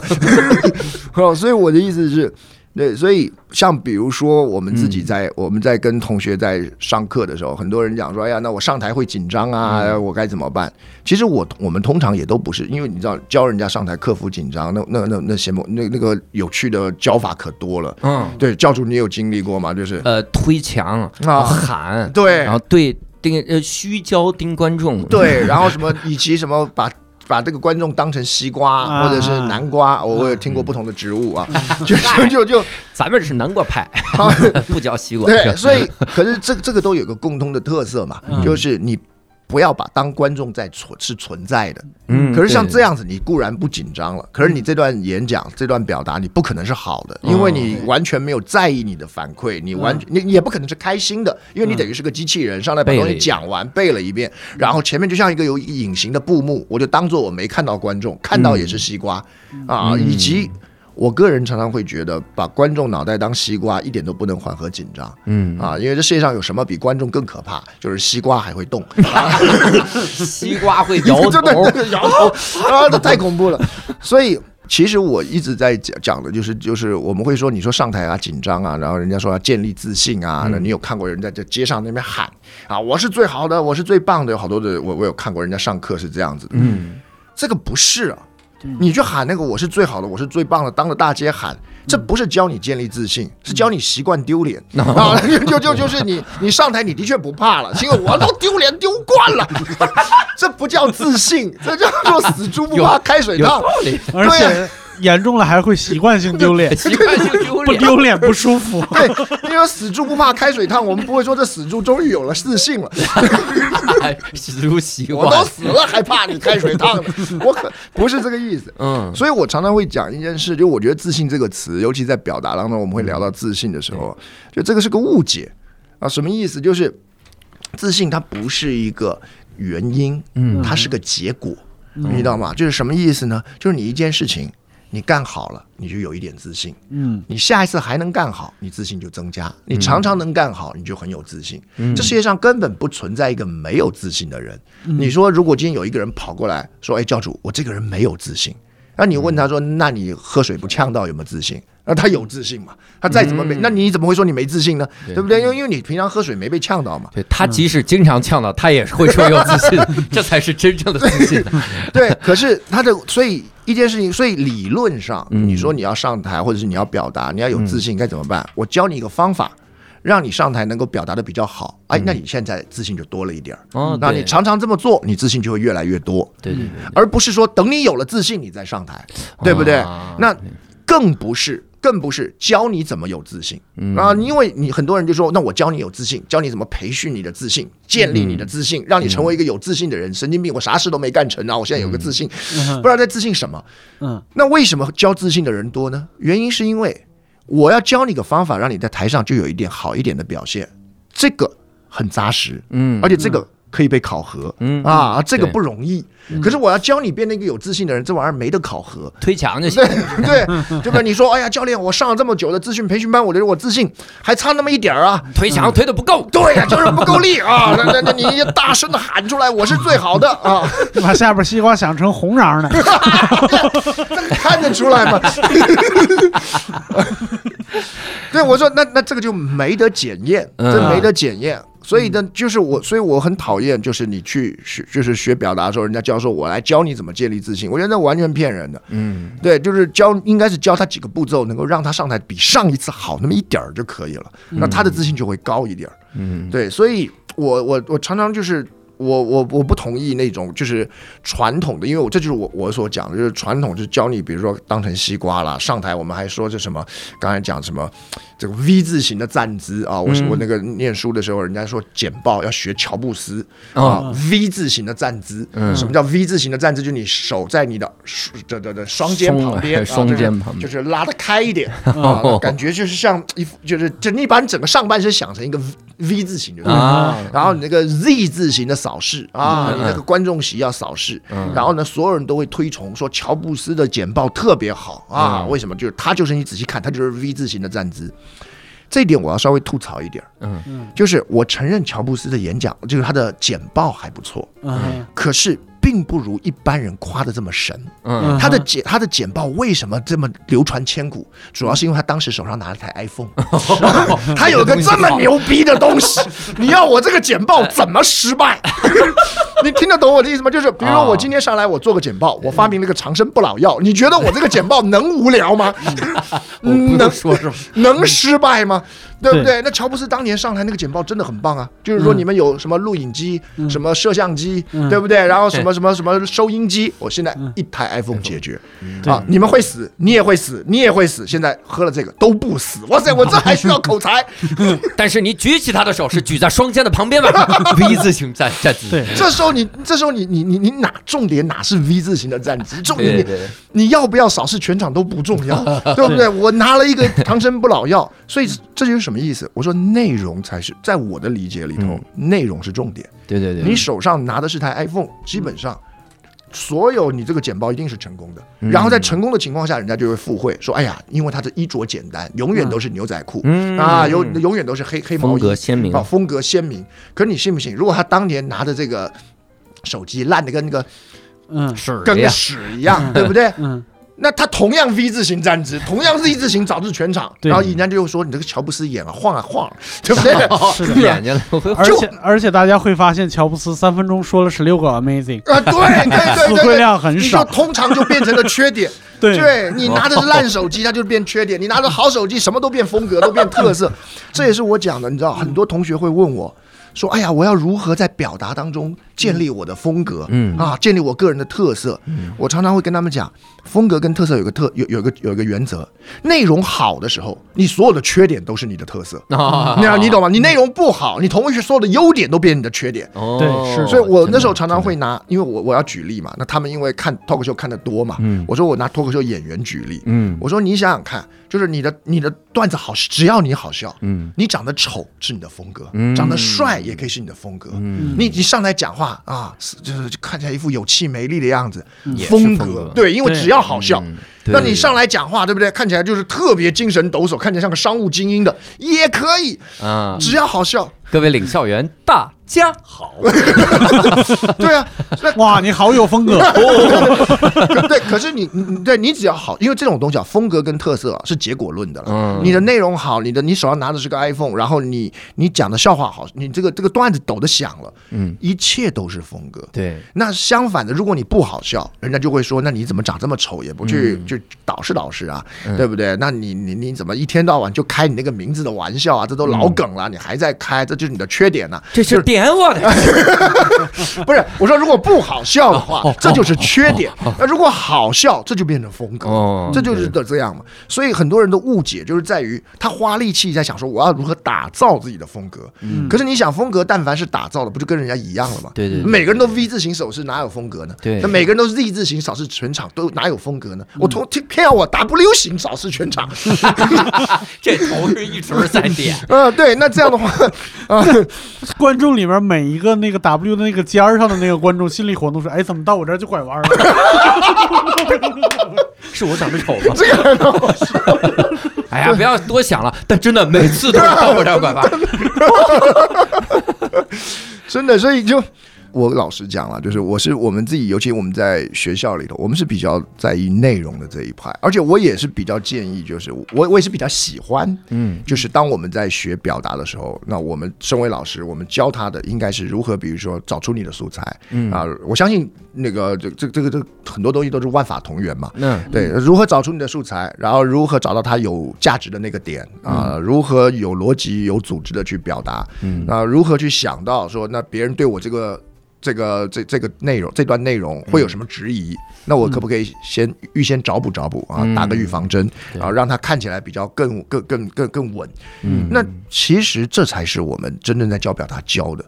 所以我的意思是。对，所以像比如说，我们自己在我们在跟同学在上课的时候，很多人讲说：“哎呀，那我上台会紧张啊，我该怎么办？”其实我我们通常也都不是，因为你知道，教人家上台克服紧张，那那那那什么那那个有趣的教法可多了。嗯，对，教主你有经历过吗？就是呃，推墙啊，喊，对，然后对盯呃虚焦盯观众，对，然后什么以及什么把。把这个观众当成西瓜或者是南瓜，我我有听过不同的植物啊，就就就咱们是南瓜派，不叫西瓜。对，所以可是这这个都有个共通的特色嘛，就是你。不要把当观众在存是存在的，嗯，可是像这样子，你固然不紧张了，可是你这段演讲、这段表达，你不可能是好的，因为你完全没有在意你的反馈，你完你也不可能是开心的，因为你等于是个机器人，上来把东西讲完背了一遍，然后前面就像一个有隐形的布幕，我就当做我没看到观众，看到也是西瓜啊，以及。我个人常常会觉得，把观众脑袋当西瓜，一点都不能缓和紧张。嗯啊，因为这世界上有什么比观众更可怕？就是西瓜还会动，西瓜会摇头，摇头啊，这太恐怖了。所以，其实我一直在讲讲的就是，就是我们会说，你说上台啊紧张啊，然后人家说要建立自信啊，那你有看过人在这街上那边喊啊，我是最好的，我是最棒的，有好多的，我我有看过人家上课是这样子的。嗯，这个不是啊。你去喊那个我是最好的，我是最棒的，当着大街喊，这不是教你建立自信，是教你习惯丢脸。啊！就就就是你你上台你的确不怕了，因为我都丢脸丢惯了，这不叫自信，这叫做死猪不怕开水烫，而且。严重了还会习惯性丢脸，习惯性丢脸，不丢脸不舒服。对，因为死猪不怕开水烫，我们不会说这死猪终于有了自信了。死猪习惯，我都死了还怕你开水烫？我可不是这个意思。嗯，所以我常常会讲一件事，就我觉得自信这个词，尤其在表达当中，我们会聊到自信的时候，就这个是个误解啊。什么意思？就是自信它不是一个原因，嗯，它是个结果，你知道吗？就是什么意思呢？就是你一件事情。你干好了，你就有一点自信。嗯，你下一次还能干好，你自信就增加。你常常能干好，你就很有自信。嗯，这世界上根本不存在一个没有自信的人。你说，如果今天有一个人跑过来说：“哎，教主，我这个人没有自信。”那你问他说：“那你喝水不呛到有没有自信？”那他有自信嘛？他再怎么没，那你怎么会说你没自信呢？对不对？因为因为你平常喝水没被呛到嘛。对他即使经常呛到，他也会说有自信，这才是真正的自信。对，可是他的所以一件事情，所以理论上，你说你要上台或者是你要表达，你要有自信，该怎么办？我教你一个方法，让你上台能够表达的比较好。哎，那你现在自信就多了一点儿。哦，那你常常这么做，你自信就会越来越多。对对对，而不是说等你有了自信，你再上台，对不对？那更不是。更不是教你怎么有自信啊！因为你很多人就说，那我教你有自信，教你怎么培训你的自信，建立你的自信，让你成为一个有自信的人。神经病，我啥事都没干成啊！我现在有个自信，不知道在自信什么。嗯，那为什么教自信的人多呢？原因是因为我要教你个方法，让你在台上就有一点好一点的表现，这个很扎实。嗯，而且这个。可以被考核，嗯啊，这个不容易。可是我要教你变成一个有自信的人，这玩意儿没得考核，推墙就行。对对，就跟你说，哎呀，教练，我上了这么久的资讯培训班，我觉得我自信还差那么一点儿啊，推墙推的不够。对呀，就是不够力啊。那那那你大声的喊出来，我是最好的啊！把下边西瓜想成红瓤的，这看得出来吗？对，我说那那这个就没得检验，这没得检验。所以呢，就是我，所以我很讨厌，就是你去学，就是学表达的时候，人家教授我来教你怎么建立自信，我觉得那完全骗人的。嗯，对，就是教，应该是教他几个步骤，能够让他上台比上一次好那么一点儿就可以了，那他的自信就会高一点儿。嗯，对，所以我我我常常就是我我我不同意那种就是传统的，因为我这就是我我所讲的，就是传统就是教你，比如说当成西瓜啦，上台我们还说这什么，刚才讲什么这个 V 字形的站姿啊，我我那个念书的时候，人家说简报要学乔布斯。啊，V 字形的站姿，什么叫 V 字形的站姿？就是你手在你的的的的双肩旁边，双肩旁边。就是拉得开一点。啊，感觉就是像一副就是就你把你整个上半身想成一个。V 字形的啊，然后你那个 Z 字形的扫视啊，你那个观众席要扫视，然后呢，所有人都会推崇说乔布斯的简报特别好啊，为什么？就是他就是你仔细看，他就是 V 字形的站姿。这一点我要稍微吐槽一点，嗯。嗯，就是我承认乔布斯的演讲，就是他的简报还不错，嗯，可是。并不如一般人夸的这么神。嗯，他的简他的简报为什么这么流传千古？主要是因为他当时手上拿了台 iPhone，他有个这么牛逼的东西，你要我这个简报怎么失败？你听得懂我的意思吗？就是比如说我今天上来我做个简报，我发明了个长生不老药，你觉得我这个简报能无聊吗？能说是吗？能失败吗？对不对？那乔布斯当年上台那个简报真的很棒啊！就是说你们有什么录影机、什么摄像机，对不对？然后什么什么什么收音机，我现在一台 iPhone 解决啊！你们会死，你也会死，你也会死。现在喝了这个都不死，哇塞！我这还需要口才？但是你举起他的手是举在双肩的旁边吧？V 字形站站姿。对，这时候你这时候你你你你哪重点哪是 V 字形的站姿？重点你你要不要扫视全场都不重要，对不对？我拿了一个长生不老药，所以这就是什么意思？我说内容才是在我的理解里头，内容是重点。对对对，你手上拿的是台 iPhone，基本上所有你这个简报一定是成功的。然后在成功的情况下，人家就会附会说：“哎呀，因为他的衣着简单，永远都是牛仔裤啊，有永远都是黑黑毛衣，风格鲜明啊，风格鲜明。”可是你信不信？如果他当年拿的这个手机烂的跟那个嗯跟个屎一样，对不对？嗯。那他同样 V 字形站姿，同样是 V 字形导致全场，然后人家就说你这个乔布斯眼啊晃啊晃，对不对？是的，眼睛。而且而且大家会发现，乔布斯三分钟说了十六个 Amazing 啊，对对 对，词汇量很少，通常就变成了缺点。对，你拿的是烂手机，它就变缺点；你拿着好手机，什么都变风格，都变特色。这也是我讲的，你知道，很多同学会问我。说，哎呀，我要如何在表达当中建立我的风格？嗯啊，建立我个人的特色。嗯，我常常会跟他们讲，风格跟特色有个特有有个有一个原则，内容好的时候，你所有的缺点都是你的特色。啊，那样你懂吗？你内容不好，你同学所有的优点都变你的缺点。哦，对，是。所以我那时候常常会拿，因为我我要举例嘛，那他们因为看脱口秀看的多嘛，嗯，我说我拿脱口秀演员举例，嗯，我说你想想看。就是你的你的段子好，只要你好笑，嗯，你长得丑是你的风格，嗯，长得帅也可以是你的风格，嗯，你你上台讲话啊，就是看起来一副有气没力的样子，风格，对，因为只要好笑，那你上来讲话，对不对？看起来就是特别精神抖擞，看起来像个商务精英的也可以，啊，只要好笑。各位领校员，大家好。对啊，哇，你好有风格。对，可是你，对你只要好，因为这种东西啊，风格跟特色啊是结果论的了。嗯，你的内容好，你的你手上拿的是个 iPhone，然后你你讲的笑话好，你这个这个段子抖的响了，嗯，一切都是风格。对，那相反的，如果你不好笑，人家就会说，那你怎么长这么丑，也不去就导师导师啊，对不对？那你你你怎么一天到晚就开你那个名字的玩笑啊？这都老梗了，你还在开这。就是你的缺点呢？这是点我的，不是我说，如果不好笑的话，这就是缺点；那如果好笑，这就变成风格，这就是的这样嘛。所以很多人的误解就是在于他花力气在想说我要如何打造自己的风格。可是你想风格，但凡是打造的，不就跟人家一样了吗？对对，每个人都 V 字形手势，哪有风格呢？对，那每个人都是 Z 字形扫视全场，都哪有风格呢？我从偏要我 W 型扫视全场，这头是一直在点。嗯，对，那这样的话。啊！观众里面每一个那个 W 的那个尖儿上的那个观众心理活动是：哎，怎么到我这儿就拐弯了？是我长得丑吗？哎呀，不要多想了。但真的每次都是到我这儿拐弯，真的，所以就。我老实讲了，就是我是我们自己，尤其我们在学校里头，我们是比较在意内容的这一块，而且我也是比较建议，就是我我也是比较喜欢，嗯，就是当我们在学表达的时候，那我们身为老师，我们教他的应该是如何，比如说找出你的素材，嗯。啊，我相信那个这这这个这很多东西都是万法同源嘛，嗯，对，如何找出你的素材，然后如何找到它有价值的那个点啊，如何有逻辑、有组织的去表达，嗯。啊，如何去想到说那别人对我这个。这个这这个内容这段内容会有什么质疑？那我可不可以先预先找补找补啊，打个预防针，然后让它看起来比较更更更更更稳？嗯，那其实这才是我们真正在教表达教的。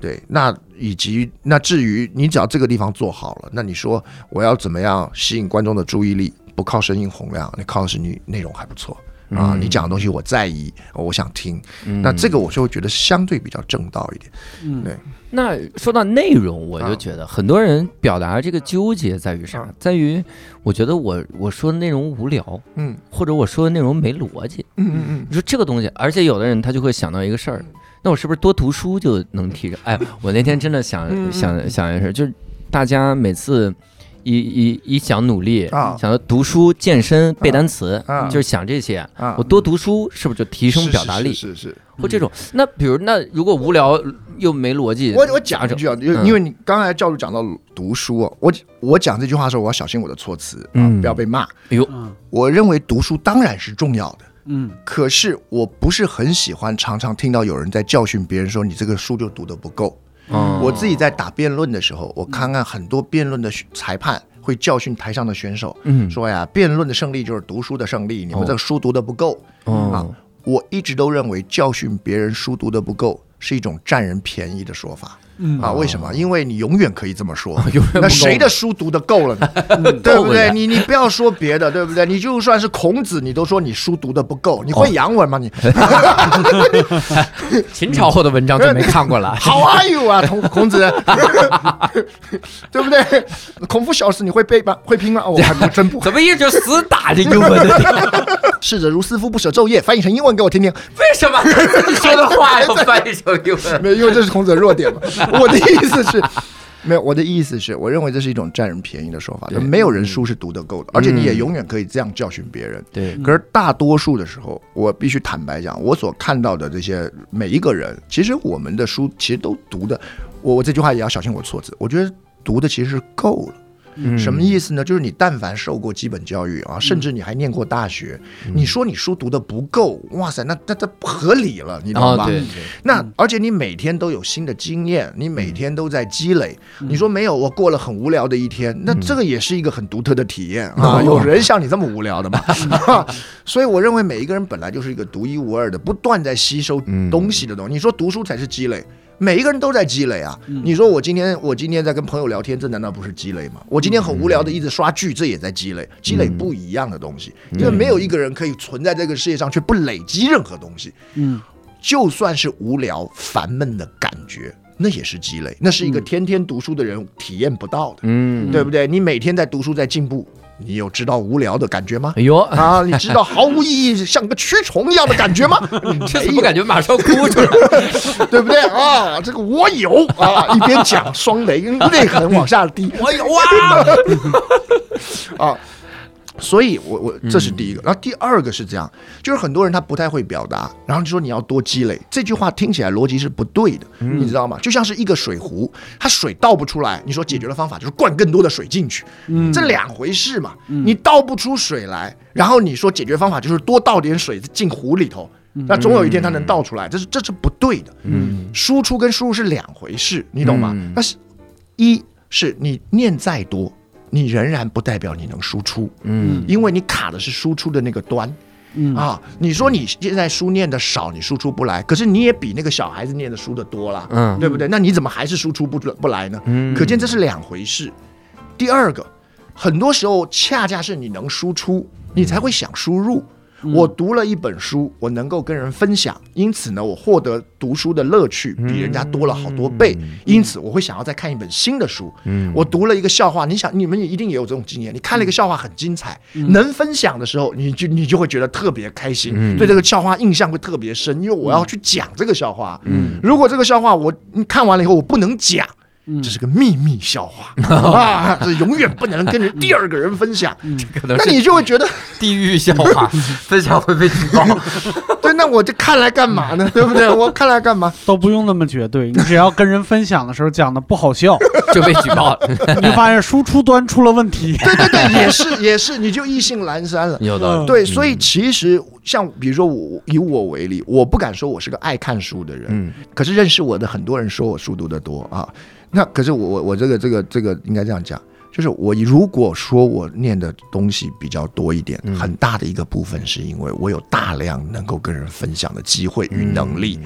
对，那以及那至于你只要这个地方做好了，那你说我要怎么样吸引观众的注意力？不靠声音洪亮，你靠的是你内容还不错啊！你讲的东西我在意，我想听，那这个我就会觉得相对比较正道一点。嗯，对。那说到内容，我就觉得很多人表达这个纠结在于啥？在于我觉得我我说的内容无聊，嗯，或者我说的内容没逻辑，嗯嗯嗯。你说这个东西，而且有的人他就会想到一个事儿。那我是不是多读书就能提升？哎，我那天真的想想想一个事儿，就是大家每次一一一想努力，想到读书、健身、背单词，就是想这些。我多读书是不是就提升表达力？是是。或这种，那比如那如果无聊又没逻辑，我我讲一句啊，因为因为你刚才教主讲到读书，我我讲这句话的时候，我要小心我的措辞啊，不要被骂。哎呦，我认为读书当然是重要的。嗯，可是我不是很喜欢常常听到有人在教训别人说你这个书就读得不够。我自己在打辩论的时候，我看看很多辩论的裁判会教训台上的选手，嗯，说呀，辩论的胜利就是读书的胜利，你们这个书读的不够。啊，我一直都认为教训别人书读的不够是一种占人便宜的说法。啊，为什么？因为你永远可以这么说。那谁的书读的够了呢？对不对？你你不要说别的，对不对？你就算是孔子，你都说你书读的不够。你会洋文吗？你 秦朝后的文章就没看过了。How are you 啊，孔孔子，对不对？孔夫小史你会背吗？会拼吗？我还不真不。怎么一直死打着英文的？逝者如斯夫，不舍昼夜。翻译成英文给我听听。为什么你说的话要翻译成英文？没有，因为这是孔子的弱点嘛。我的意思是，没有。我的意思是，我认为这是一种占人便宜的说法。就没有人书是读得够的，而且你也永远可以这样教训别人。对。可是大多数的时候，我必须坦白讲，我所看到的这些每一个人，其实我们的书其实都读的。我我这句话也要小心我错字。我觉得读的其实是够了。什么意思呢？就是你但凡受过基本教育啊，甚至你还念过大学，你说你书读的不够，哇塞，那那这不合理了，你知道吧？那而且你每天都有新的经验，你每天都在积累。你说没有，我过了很无聊的一天，那这个也是一个很独特的体验啊！有人像你这么无聊的吗？所以我认为每一个人本来就是一个独一无二的，不断在吸收东西的东西。你说读书才是积累。每一个人都在积累啊！你说我今天我今天在跟朋友聊天，这难道不是积累吗？我今天很无聊的一直刷剧，这也在积累，积累不一样的东西。因为没有一个人可以存在这个世界上却不累积任何东西。嗯，就算是无聊烦闷的感觉，那也是积累，那是一个天天读书的人体验不到的。嗯，对不对？你每天在读书，在进步。你有知道无聊的感觉吗？哎呦啊！你知道毫无意义、像个蛆虫一样的感觉吗？这怎么感觉马上哭出来？对不对啊？这个我有啊！一边讲，双雷 泪痕往下滴。我有啊！啊！所以，我我这是第一个，然后第二个是这样，就是很多人他不太会表达，然后就说你要多积累，这句话听起来逻辑是不对的，你知道吗？就像是一个水壶，它水倒不出来，你说解决的方法就是灌更多的水进去，这两回事嘛。你倒不出水来，然后你说解决方法就是多倒点水进壶里头，那总有一天它能倒出来，这是这是不对的。嗯，输出跟输入是两回事，你懂吗？那是一是你念再多。你仍然不代表你能输出，嗯，因为你卡的是输出的那个端，嗯啊，你说你现在书念的少，你输出不来，可是你也比那个小孩子念的书的多了，嗯，对不对？那你怎么还是输出不不来呢？嗯，可见这是两回事。第二个，很多时候恰恰是你能输出，你才会想输入。我读了一本书，我能够跟人分享，因此呢，我获得读书的乐趣比人家多了好多倍，因此我会想要再看一本新的书。我读了一个笑话，你想，你们也一定也有这种经验，你看了一个笑话很精彩，能分享的时候，你就你就会觉得特别开心，对这个笑话印象会特别深，因为我要去讲这个笑话。如果这个笑话我看完了以后我不能讲。这是个秘密笑话 啊！这永远不能跟人第二个人分享，那你就会觉得地狱笑话 分享会被举报。对，那我这看来干嘛呢？对不对？我看来干嘛都不用那么绝对，你只要跟人分享的时候讲的不好笑，就被举报了。你就发现输出端出了问题。对对对，也是也是，你就意兴阑珊了。有的对，所以其实像比如说我以我为例，我不敢说我是个爱看书的人，嗯，可是认识我的很多人说我书读的多啊。那可是我我我这个这个这个应该这样讲。就是我如果说我念的东西比较多一点，很大的一个部分是因为我有大量能够跟人分享的机会与能力。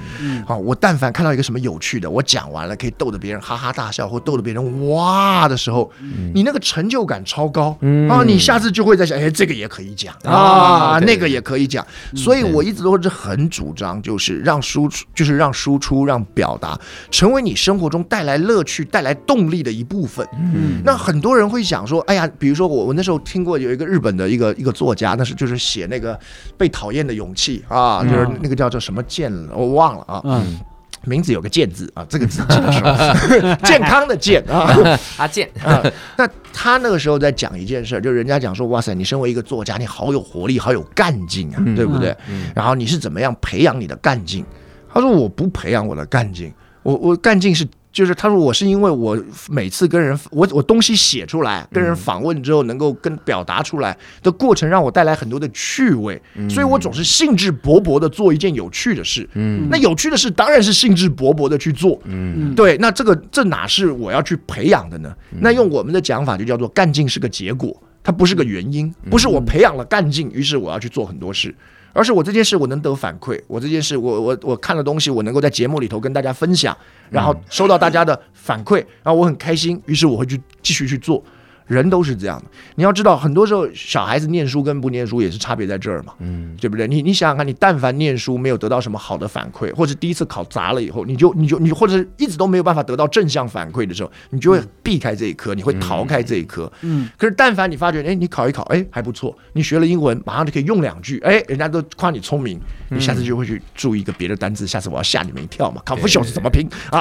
好，我但凡看到一个什么有趣的，我讲完了可以逗得别人哈哈大笑，或逗得别人哇的时候，你那个成就感超高啊！你下次就会在想，哎，这个也可以讲啊，那个也可以讲。所以我一直都是很主张，就是让输出，就是让输出，让表达成为你生活中带来乐趣、带来动力的一部分。嗯，那很多人。人会想说，哎呀，比如说我，我那时候听过有一个日本的一个一个作家，那是就是写那个被讨厌的勇气啊，就是那个叫做什么健，我忘了啊，嗯，名字有个健字啊，这个字记得 是健康的健啊，阿健 啊。那他那个时候在讲一件事，就人家讲说，哇塞，你身为一个作家，你好有活力，好有干劲啊，对不对？然后你是怎么样培养你的干劲？他说我不培养我的干劲，我我干劲是。就是他说我是因为我每次跟人我我东西写出来跟人访问之后能够跟表达出来的过程让我带来很多的趣味，所以我总是兴致勃勃的做一件有趣的事。嗯，那有趣的事当然是兴致勃勃的去做。嗯，对，那这个这哪是我要去培养的呢？那用我们的讲法就叫做干劲是个结果，它不是个原因，不是我培养了干劲，于是我要去做很多事。而是我这件事我能得反馈，我这件事我我我看了东西，我能够在节目里头跟大家分享，然后收到大家的反馈，然后我很开心，于是我会去继续去做。人都是这样的，你要知道，很多时候小孩子念书跟不念书也是差别在这儿嘛，嗯，对不对？你你想想看，你但凡念书没有得到什么好的反馈，或者第一次考砸了以后，你就你就你或者是一直都没有办法得到正向反馈的时候，你就会避开这一科，你会逃开这一科，嗯。可是但凡你发觉，哎，你考一考，哎，还不错，你学了英文，马上就可以用两句，哎，人家都夸你聪明，你下次就会去注意一个别的单词，下次我要吓你们一跳嘛。Confucius 是怎么拼啊？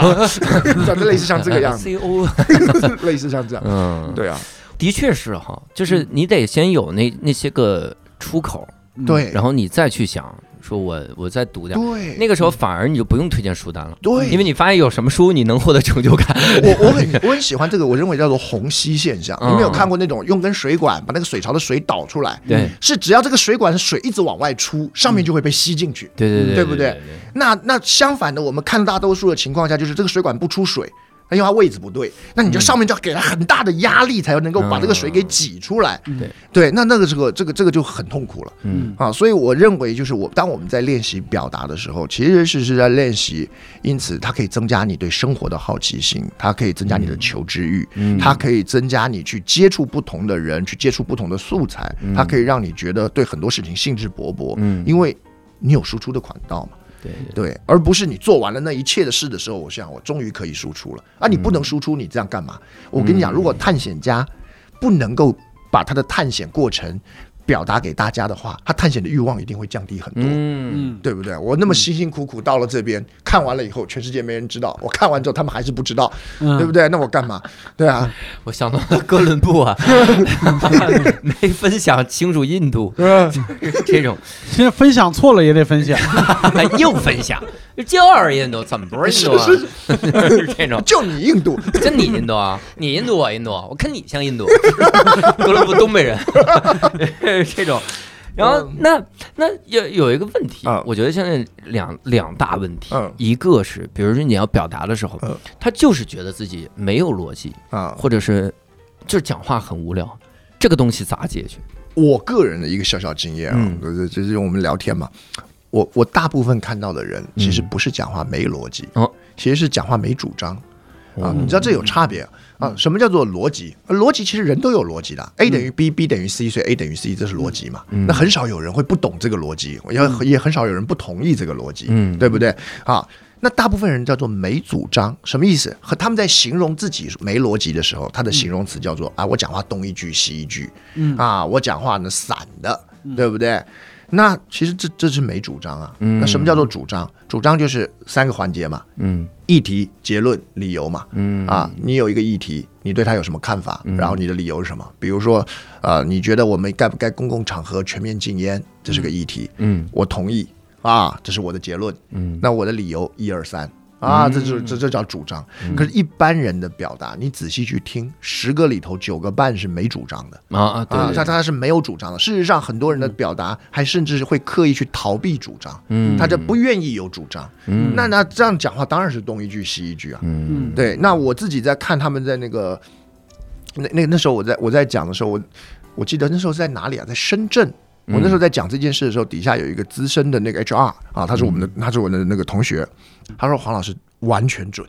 长 得 类似像这个样子，类似像这样，嗯，对啊。的确是哈，就是你得先有那那些个出口，对，然后你再去想，说我我再读点，对，那个时候反而你就不用推荐书单了，对，因为你发现有什么书你能获得成就感。我我很我很喜欢这个，我认为叫做虹吸现象。你没有看过那种用根水管把那个水槽的水导出来？对，是只要这个水管的水一直往外出，上面就会被吸进去。对对对，对不对？那那相反的，我们看大多数的情况下，就是这个水管不出水。因为它位置不对，那你就上面就要给它很大的压力，才能够把这个水给挤出来。对对，那那个这个这个这个就很痛苦了。嗯啊，所以我认为就是我当我们在练习表达的时候，其实是是在练习，因此它可以增加你对生活的好奇心，它可以增加你的求知欲，它可以增加你去接触不同的人，去接触不同的素材，它可以让你觉得对很多事情兴致勃勃。嗯，因为你有输出的管道嘛。对对，而不是你做完了那一切的事的时候，我想我终于可以输出了啊！你不能输出，你这样干嘛？我跟你讲，如果探险家不能够把他的探险过程。表达给大家的话，他探险的欲望一定会降低很多，嗯，对不对？我那么辛辛苦苦到了这边，看完了以后，全世界没人知道。我看完之后，他们还是不知道，对不对？那我干嘛？对啊，我想到了哥伦布啊，没分享清楚印度，这种。现在分享错了也得分享，又分享，就是印度，怎么不是印度啊？这种。就你印度，就你印度啊？你印度我印度，我看你像印度，哥伦布东北人。这种，然后那那有有一个问题，我觉得现在两两大问题，一个是，比如说你要表达的时候，他就是觉得自己没有逻辑啊，或者是就是讲话很无聊，这个东西咋解决？我个人的一个小小经验啊，就是就是我们聊天嘛，我我大部分看到的人其实不是讲话没逻辑，哦，其实是讲话没主张啊，你知道这有差别。啊，什么叫做逻辑？逻辑其实人都有逻辑的，A 等于 B，B 等于 C，所以 A 等于 C，这是逻辑嘛？那很少有人会不懂这个逻辑，也也很少有人不同意这个逻辑，嗯，对不对？啊，那大部分人叫做没主张，什么意思？和他们在形容自己没逻辑的时候，他的形容词叫做啊，我讲话东一句西一句，嗯啊，我讲话呢散的，对不对？那其实这这是没主张啊。那什么叫做主张？主张就是三个环节嘛。嗯，议题、结论、理由嘛。嗯啊，你有一个议题，你对他有什么看法？然后你的理由是什么？比如说，呃，你觉得我们该不该公共场合全面禁烟？这是个议题。嗯，我同意啊，这是我的结论。嗯，那我的理由一二三啊，这就这这叫主张。可是，一般人的表达，你仔细去听，十个里头九个半是没主张的啊啊，他他是没有主张的。事实上，很多人的表达还甚至是会刻意去逃避主张，嗯，他就不愿意有主张。嗯，那那这样讲话当然是东一句西一句啊。嗯，对。那我自己在看他们在那个那那那时候我在我在讲的时候，我我记得那时候是在哪里啊？在深圳。我那时候在讲这件事的时候，底下有一个资深的那个 HR 啊，他是我们的，他是我的那个同学。他说黄老师完全准。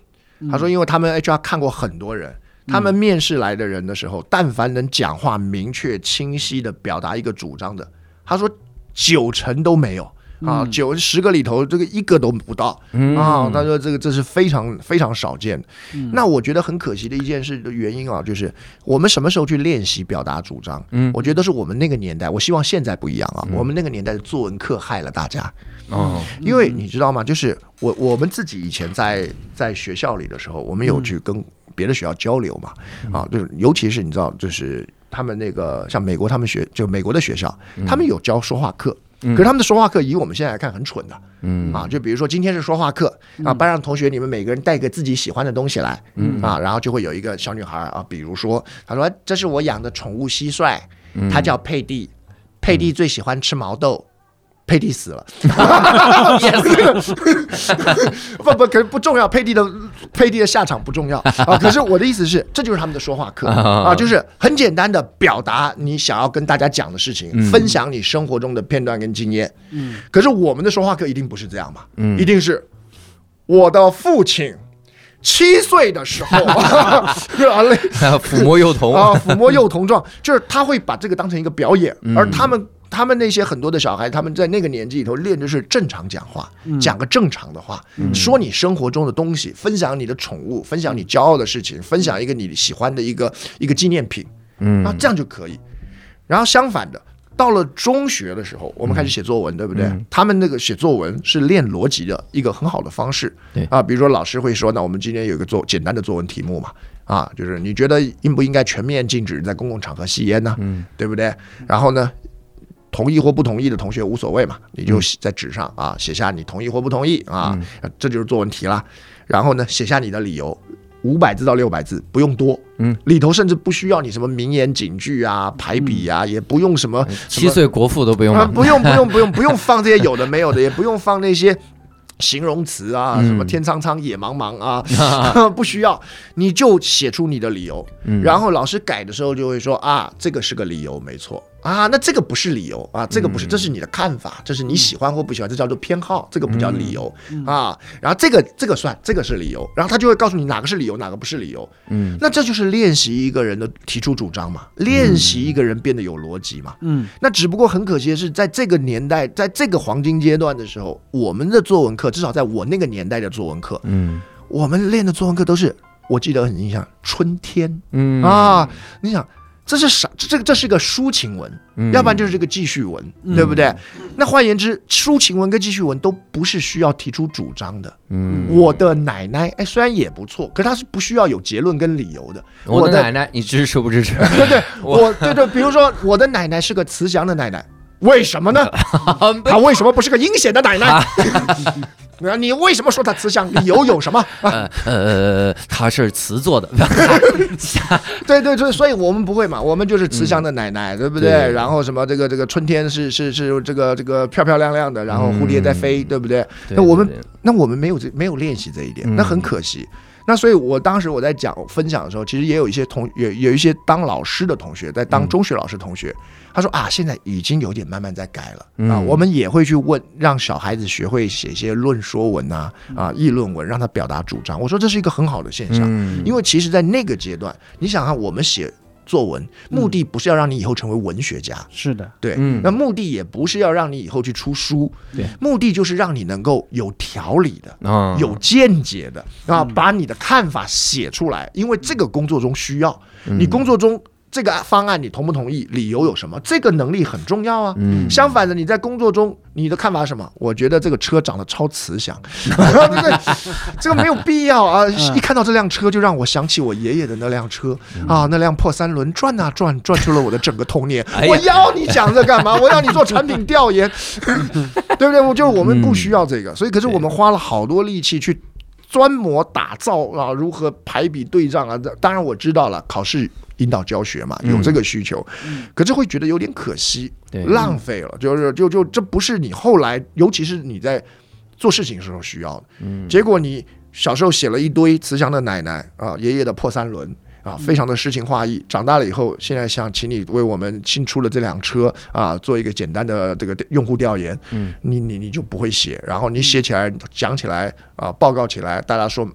他说，因为他们 HR 看过很多人，他们面试来的人的时候，但凡能讲话明确清晰的表达一个主张的，他说九成都没有。啊，九十个里头，这个一个都不到啊！他说这个这是非常非常少见的。那我觉得很可惜的一件事的原因啊，就是我们什么时候去练习表达主张？嗯，我觉得是我们那个年代。我希望现在不一样啊！我们那个年代的作文课害了大家哦，因为你知道吗？就是我我们自己以前在在学校里的时候，我们有去跟别的学校交流嘛？啊，就是尤其是你知道，就是他们那个像美国，他们学就美国的学校，他们有教说话课。可是他们的说话课，以我们现在来看很蠢的，嗯啊，就比如说今天是说话课啊，班上同学你们每个人带个自己喜欢的东西来，嗯啊，然后就会有一个小女孩啊，比如说她说这是我养的宠物蟋蟀，它叫佩蒂，佩蒂最喜欢吃毛豆。佩蒂死了，不不，可是不重要。佩蒂的佩蒂的下场不重要啊。可是我的意思是，这就是他们的说话课啊，就是很简单的表达你想要跟大家讲的事情，分享你生活中的片段跟经验。嗯，可是我们的说话课一定不是这样嘛？嗯，一定是我的父亲七岁的时候，抚摸幼童啊，抚摸幼童状，就是他会把这个当成一个表演，而他们。他们那些很多的小孩，他们在那个年纪里头练的是正常讲话，讲个正常的话，说你生活中的东西，分享你的宠物，分享你骄傲的事情，分享一个你喜欢的一个一个纪念品，嗯，那这样就可以。然后相反的，到了中学的时候，我们开始写作文，对不对？他们那个写作文是练逻辑的一个很好的方式，对啊，比如说老师会说，那我们今天有一个做简单的作文题目嘛，啊，就是你觉得应不应该全面禁止在公共场合吸烟呢？嗯，对不对？然后呢？同意或不同意的同学无所谓嘛，你就在纸上啊写下你同意或不同意啊，这就是作文题啦。然后呢，写下你的理由，五百字到六百字，不用多。嗯，里头甚至不需要你什么名言警句啊、排比啊，也不用什么七岁国父都不用不用不用不用不用放这些有的没有的，也不用放那些形容词啊，什么天苍苍野茫茫啊，不需要，你就写出你的理由。然后老师改的时候就会说啊，这个是个理由，没错。啊，那这个不是理由啊，这个不是，这是你的看法，这是你喜欢或不喜欢，这叫做偏好，这个不叫理由啊。然后这个这个算，这个是理由，然后他就会告诉你哪个是理由，哪个不是理由。嗯，那这就是练习一个人的提出主张嘛，练习一个人变得有逻辑嘛。嗯，那只不过很可惜的是，在这个年代，在这个黄金阶段的时候，我们的作文课，至少在我那个年代的作文课，嗯，我们练的作文课都是，我记得很印象，春天，嗯啊，你想。这是啥？这个这是个抒情文，要不然就是这个记叙文，对不对？那换言之，抒情文跟记叙文都不是需要提出主张的。嗯，我的奶奶，哎，虽然也不错，可是它是不需要有结论跟理由的。我的奶奶，你支持不支持？对 对，我对对，比如说我的奶奶是个慈祥的奶奶，为什么呢？她为什么不是个阴险的奶奶？那你为什么说他慈祥？理由有什么？呃呃，他是瓷做的。对对对，所以我们不会嘛，我们就是慈祥的奶奶，对不对？然后什么这个这个春天是是是这个这个漂漂亮亮的，然后蝴蝶在飞，对不对？那我们那我们没有这没有练习这一点，那很可惜。那所以，我当时我在讲分享的时候，其实也有一些同有有一些当老师的同学，在当中学老师同学，他说啊，现在已经有点慢慢在改了啊，我们也会去问，让小孩子学会写一些论说文啊啊议论文，让他表达主张。我说这是一个很好的现象，因为其实，在那个阶段，你想看我们写。作文目的不是要让你以后成为文学家，是的，对，那目的也不是要让你以后去出书，对，目的就是让你能够有条理的，有见解的啊，把你的看法写出来，因为这个工作中需要，你工作中。这个方案你同不同意？理由有什么？这个能力很重要啊。嗯。相反的，你在工作中你的看法是什么？我觉得这个车长得超慈祥，对对？这个没有必要啊！一看到这辆车，就让我想起我爷爷的那辆车啊，那辆破三轮转啊转，转出了我的整个童年。我要你讲这干嘛？我要你做产品调研，对不对？我就是我们不需要这个，所以可是我们花了好多力气去。专模打造啊，如何排比对仗啊？当然我知道了，考试引导教学嘛，有这个需求，可是会觉得有点可惜，浪费了，就是就就这不是你后来，尤其是你在做事情时候需要的。嗯，结果你小时候写了一堆慈祥的奶奶啊，爷爷的破三轮。啊，非常的诗情画意。长大了以后，现在想请你为我们新出了这辆车啊，做一个简单的这个用户调研。嗯，你你你就不会写，然后你写起来讲起来啊，报告起来，大家说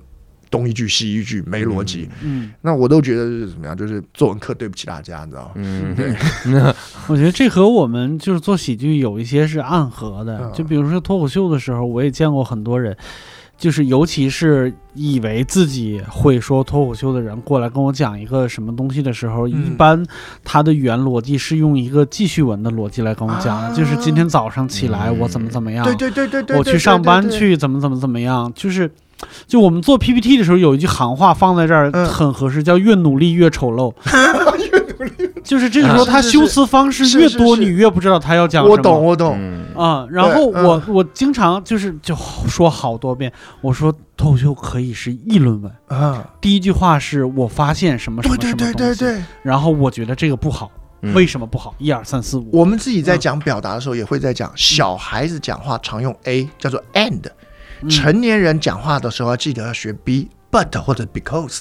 东一句西一句，没逻辑。嗯，那我都觉得是怎么样？就是作文课对不起大家，你知道吗？嗯，对。我觉得这和我们就是做喜剧有一些是暗合的。就比如说脱口秀的时候，我也见过很多人。就是，尤其是以为自己会说脱口秀的人过来跟我讲一个什么东西的时候，一般他的语言逻辑是用一个记叙文的逻辑来跟我讲，就是今天早上起来我怎么怎么样，对对对对对，我去上班去怎么怎么怎么样，就是，就我们做 PPT 的时候有一句行话放在这儿很合适，叫越努力越丑陋。就是这个时候，他修辞方式越多，你越不知道他要讲什么。我懂，我懂啊。然后我我经常就是就说好多遍，我说脱口秀可以是议论文啊。第一句话是我发现什么什么什么东西，然后我觉得这个不好，为什么不好？一二三四五。我们自己在讲表达的时候，也会在讲小孩子讲话常用 A 叫做 and，成年人讲话的时候要记得要学 B。But 或者 because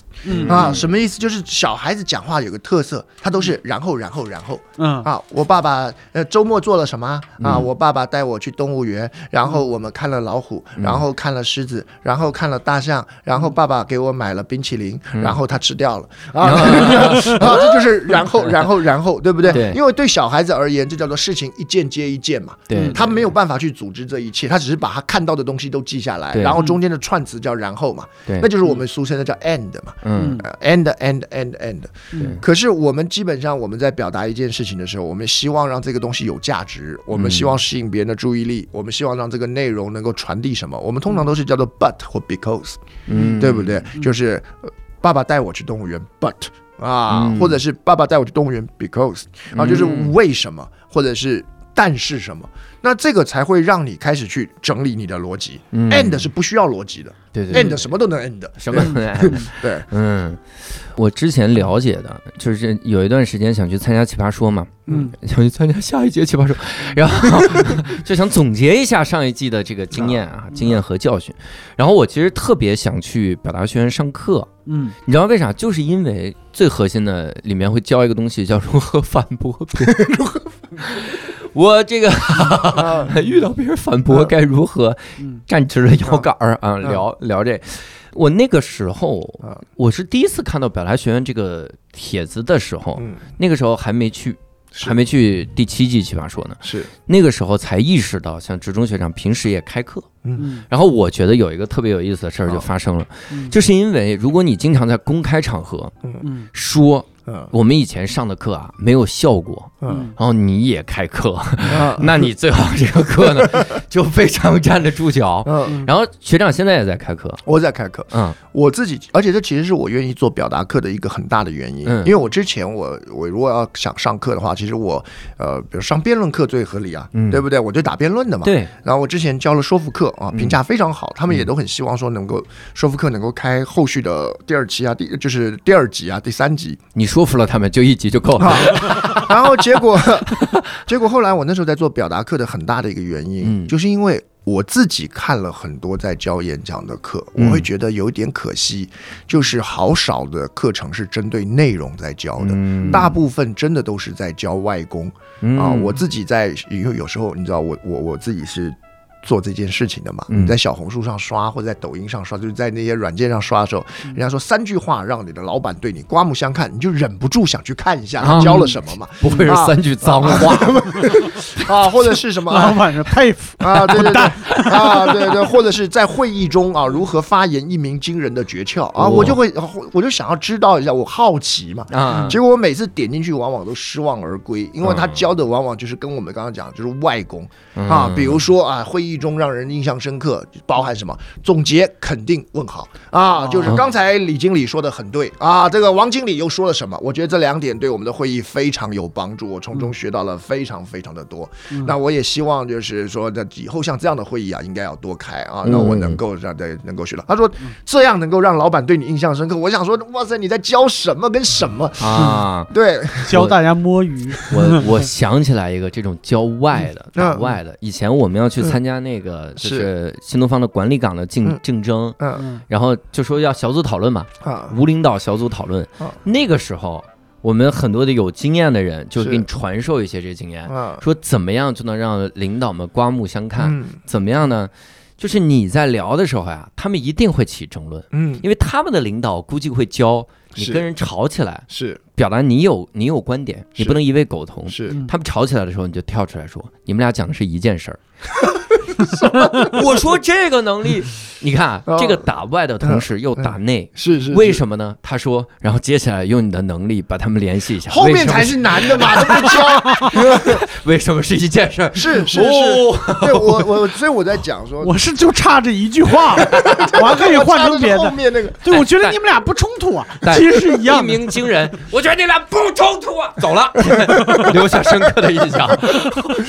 啊，什么意思？就是小孩子讲话有个特色，他都是然后然后然后。嗯啊，我爸爸呃周末做了什么啊？我爸爸带我去动物园，然后我们看了老虎，然后看了狮子，然后看了大象，然后爸爸给我买了冰淇淋，然后他吃掉了啊。啊，这就是然后 然后然后，对不对？因为对小孩子而言，这叫做事情一件接一件嘛。对，他没有办法去组织这一切，他只是把他看到的东西都记下来，然后中间的串词叫然后嘛。对，那就是我们。俗称的叫 end 嘛，嗯，end end end end，可是我们基本上我们在表达一件事情的时候，我们希望让这个东西有价值，我们希望吸引别人的注意力，我们希望让这个内容能够传递什么，我们通常都是叫做 but 或 because，嗯，对不对？就是爸爸带我去动物园，but 啊，或者是爸爸带我去动物园，because 啊，就是为什么，或者是但是什么。那这个才会让你开始去整理你的逻辑。end 是不需要逻辑的，对对，end 什么都能 end，什么都能 end。对，嗯，我之前了解的就是有一段时间想去参加奇葩说嘛，嗯，想去参加下一届奇葩说，然后 就想总结一下上一季的这个经验啊，经验和教训。然后我其实特别想去表达学院上课，嗯，你知道为啥？就是因为最核心的里面会教一个东西，叫如何反驳别人。如何？我这个 遇到别人反驳该如何站直了腰杆儿啊？聊聊这，我那个时候我是第一次看到表达学院这个帖子的时候，那个时候还没去，还没去第七季奇葩说呢。是。那个时候才意识到，像职中学长平时也开课。嗯，然后我觉得有一个特别有意思的事儿就发生了，就是因为如果你经常在公开场合说。嗯，我们以前上的课啊没有效果，嗯，然后你也开课，那你最好这个课呢 就非常站得住脚，嗯，然后学长现在也在开课，我在开课，嗯，我自己，而且这其实是我愿意做表达课的一个很大的原因，嗯，因为我之前我我如果要想上课的话，其实我呃，比如上辩论课最合理啊，嗯。对不对？我就打辩论的嘛，对，然后我之前教了说服课啊，评价非常好，他们也都很希望说能够说服课能够开后续的第二期啊，第就是第二集啊，第三集，你。说服了他们，就一集就够了。然后结果，结果后来我那时候在做表达课的很大的一个原因，就是因为我自己看了很多在教演讲的课，我会觉得有点可惜，就是好少的课程是针对内容在教的，大部分真的都是在教外功啊。我自己在，因为有时候你知道，我我我自己是。做这件事情的嘛？你在小红书上刷，或者在抖音上刷，就是在那些软件上刷的时候，人家说三句话让你的老板对你刮目相看，你就忍不住想去看一下他教了什么嘛？不会是三句脏话 啊？或者是什么？老板是佩服啊？对对对啊？对对，或者是在会议中啊，如何发言一鸣惊人的诀窍啊？我就会，我就想要知道一下，我好奇嘛啊？结果我每次点进去，往往都失望而归，因为他教的往往就是跟我们刚刚讲，就是外功啊，比如说啊，会议。忆中让人印象深刻，包含什么？总结、肯定、问好啊，就是刚才李经理说的很对啊，这个王经理又说了什么？我觉得这两点对我们的会议非常有帮助，我从中学到了非常非常的多。那我也希望就是说，在以后像这样的会议啊，应该要多开啊，那我能够让对能够学到。他说这样能够让老板对你印象深刻。我想说，哇塞，你在教什么跟什么啊？对，教大家摸鱼。我我想起来一个这种教外的打外的，以前我们要去参加那个就是新东方的管理岗的竞竞争，嗯，然后就说要小组讨论嘛，啊，无领导小组讨论，那个时候我们很多的有经验的人就给你传授一些这经验，说怎么样就能让领导们刮目相看，怎么样呢？就是你在聊的时候呀，他们一定会起争论，嗯，因为他们的领导估计会教你跟人吵起来，是。表达你有你有观点，你不能一味苟同，是。他们吵起来的时候，你就跳出来说，你们俩讲的是一件事儿。我说这个能力，你看 这个打外的同时又打内，是是，为什么呢？他说，然后接下来用你的能力把他们联系一下，后面才是难的嘛，不教。为什么是一件事儿？是是是，对我我所以我在讲说，我是就差这一句话，我还可以换成别的。后面那个，对我觉得你们俩不冲突啊，其实是一样。一鸣惊人，我觉得你俩不冲突啊，走了，留下深刻的印象。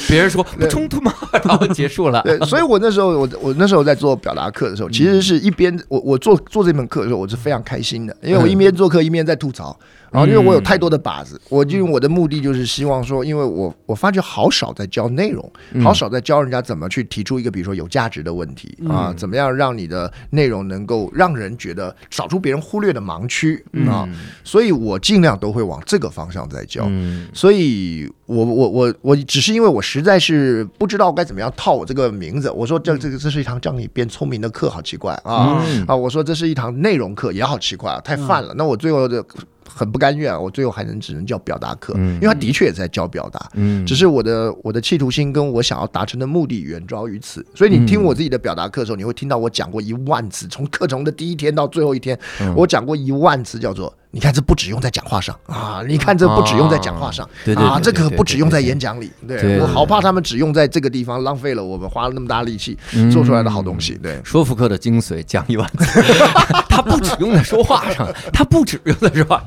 别人说不冲突吗？然后结束了。所以，我那时候，我我那时候在做表达课的时候，其实是一边我我做做这门课的时候，我是非常开心的，因为我一边做课一边在吐槽。然后，因为我有太多的靶子，我因为我的目的就是希望说，因为我我发觉好少在教内容，好少在教人家怎么去提出一个比如说有价值的问题啊，怎么样让你的内容能够让人觉得扫出别人忽略的盲区啊，所以我尽量都会往这个方向在教。所以我我我我只是因为我实在是不知道该怎么样套我这个名字，我说这这个这是一堂让你变聪明的课，好奇怪啊啊！我说这是一堂内容课也好奇怪啊，太泛了。那我最后的。很不甘愿，我最后还能只能叫表达课，因为他的确也在教表达，只是我的我的企图心跟我想要达成的目的远高于此，所以你听我自己的表达课的时候，你会听到我讲过一万次，从课程的第一天到最后一天，我讲过一万次，叫做。你看，这不只用在讲话上啊！你看，这不只用在讲话上，啊，这可不只用在演讲里。对我好怕他们只用在这个地方，浪费了我们花了那么大力气做出来的好东西。对，说服课的精髓讲一万次，他不只用在说话上，他不只用在说话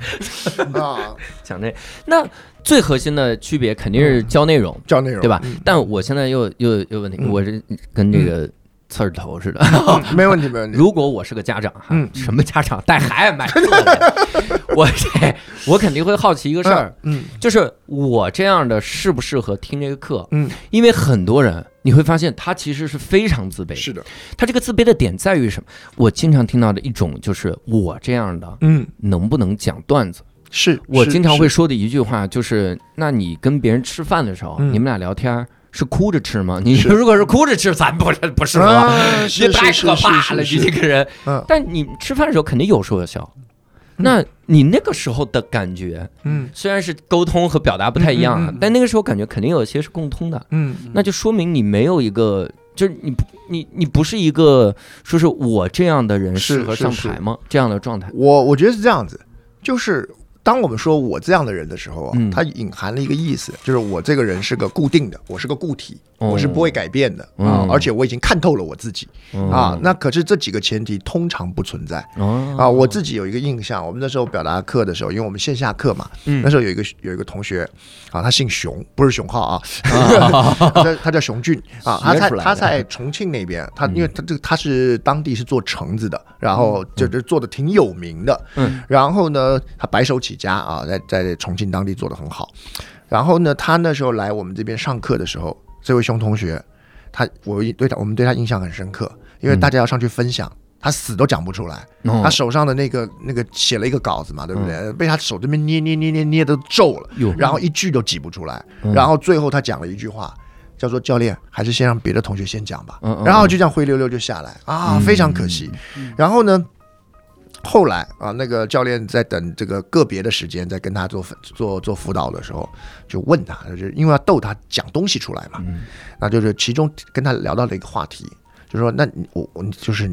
啊，讲这那最核心的区别肯定是教内容，教内容对吧？但我现在又又又问题，我是跟这个。刺儿头似的，没问题，没问题。如果我是个家长哈，什么家长带孩子买我这我肯定会好奇一个事儿，嗯，就是我这样的适不适合听这个课？嗯，因为很多人你会发现他其实是非常自卑，是的。他这个自卑的点在于什么？我经常听到的一种就是我这样的，嗯，能不能讲段子？是我经常会说的一句话，就是那你跟别人吃饭的时候，你们俩聊天。是哭着吃吗？你如果是哭着吃，咱不是不适合，你太可怕了，你这个人。但你吃饭的时候肯定有说有笑，那你那个时候的感觉，嗯，虽然是沟通和表达不太一样，但那个时候感觉肯定有些是共通的，嗯，那就说明你没有一个，就是你你你不是一个说是我这样的人适合上台吗？这样的状态，我我觉得是这样子，就是。当我们说我这样的人的时候啊，它隐含了一个意思，就是我这个人是个固定的，我是个固体。我是不会改变的啊，而且我已经看透了我自己啊。那可是这几个前提通常不存在啊。我自己有一个印象，我们那时候表达课的时候，因为我们线下课嘛，那时候有一个有一个同学啊，他姓熊，不是熊浩啊，他他叫熊俊啊。他在他在重庆那边，他因为他这个他是当地是做橙子的，然后就就做的挺有名的。嗯，然后呢，他白手起家啊，在在重庆当地做的很好。然后呢，他那时候来我们这边上课的时候。这位熊同学，他我对他我们对他印象很深刻，因为大家要上去分享，他死都讲不出来。他手上的那个那个写了一个稿子嘛，对不对？被他手这边捏捏捏捏捏的皱了，然后一句都挤不出来。然后最后他讲了一句话，叫做“教练，还是先让别的同学先讲吧。”然后就这样灰溜溜就下来啊，非常可惜。然后呢？后来啊，那个教练在等这个个别的时间，在跟他做做做辅导的时候，就问他，就是因为要逗他讲东西出来嘛，那就是其中跟他聊到了一个话题，就说：“那我我就是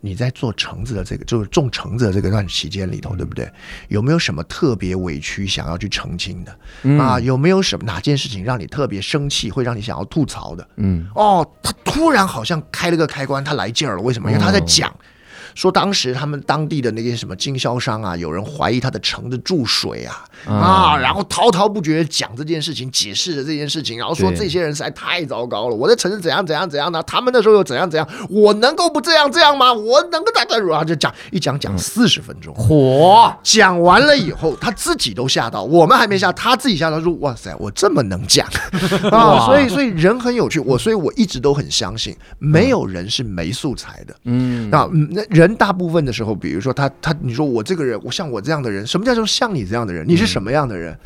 你在做橙子的这个，就是种橙子的这个段期间里头，对不对？有没有什么特别委屈想要去澄清的啊？有没有什么哪件事情让你特别生气，会让你想要吐槽的？嗯，哦，他突然好像开了个开关，他来劲儿了。为什么？因为他在讲。说当时他们当地的那些什么经销商啊，有人怀疑他的城的注水啊啊，然后滔滔不绝讲这件事情，解释了这件事情，然后说这些人实在太糟糕了，我的城市怎样怎样怎样的，他们那时候又怎样怎样，我能够不这样这样吗？我能够大概如何就讲一讲讲四十分钟，嚯！讲完了以后，他自己都吓到，我们还没吓，他自己吓到说哇塞，我这么能讲 啊！所以所以人很有趣，我所以我一直都很相信，没有人是没素材的，嗯，那那人。人大部分的时候，比如说他他，你说我这个人，我像我这样的人，什么叫做像你这样的人？你是什么样的人，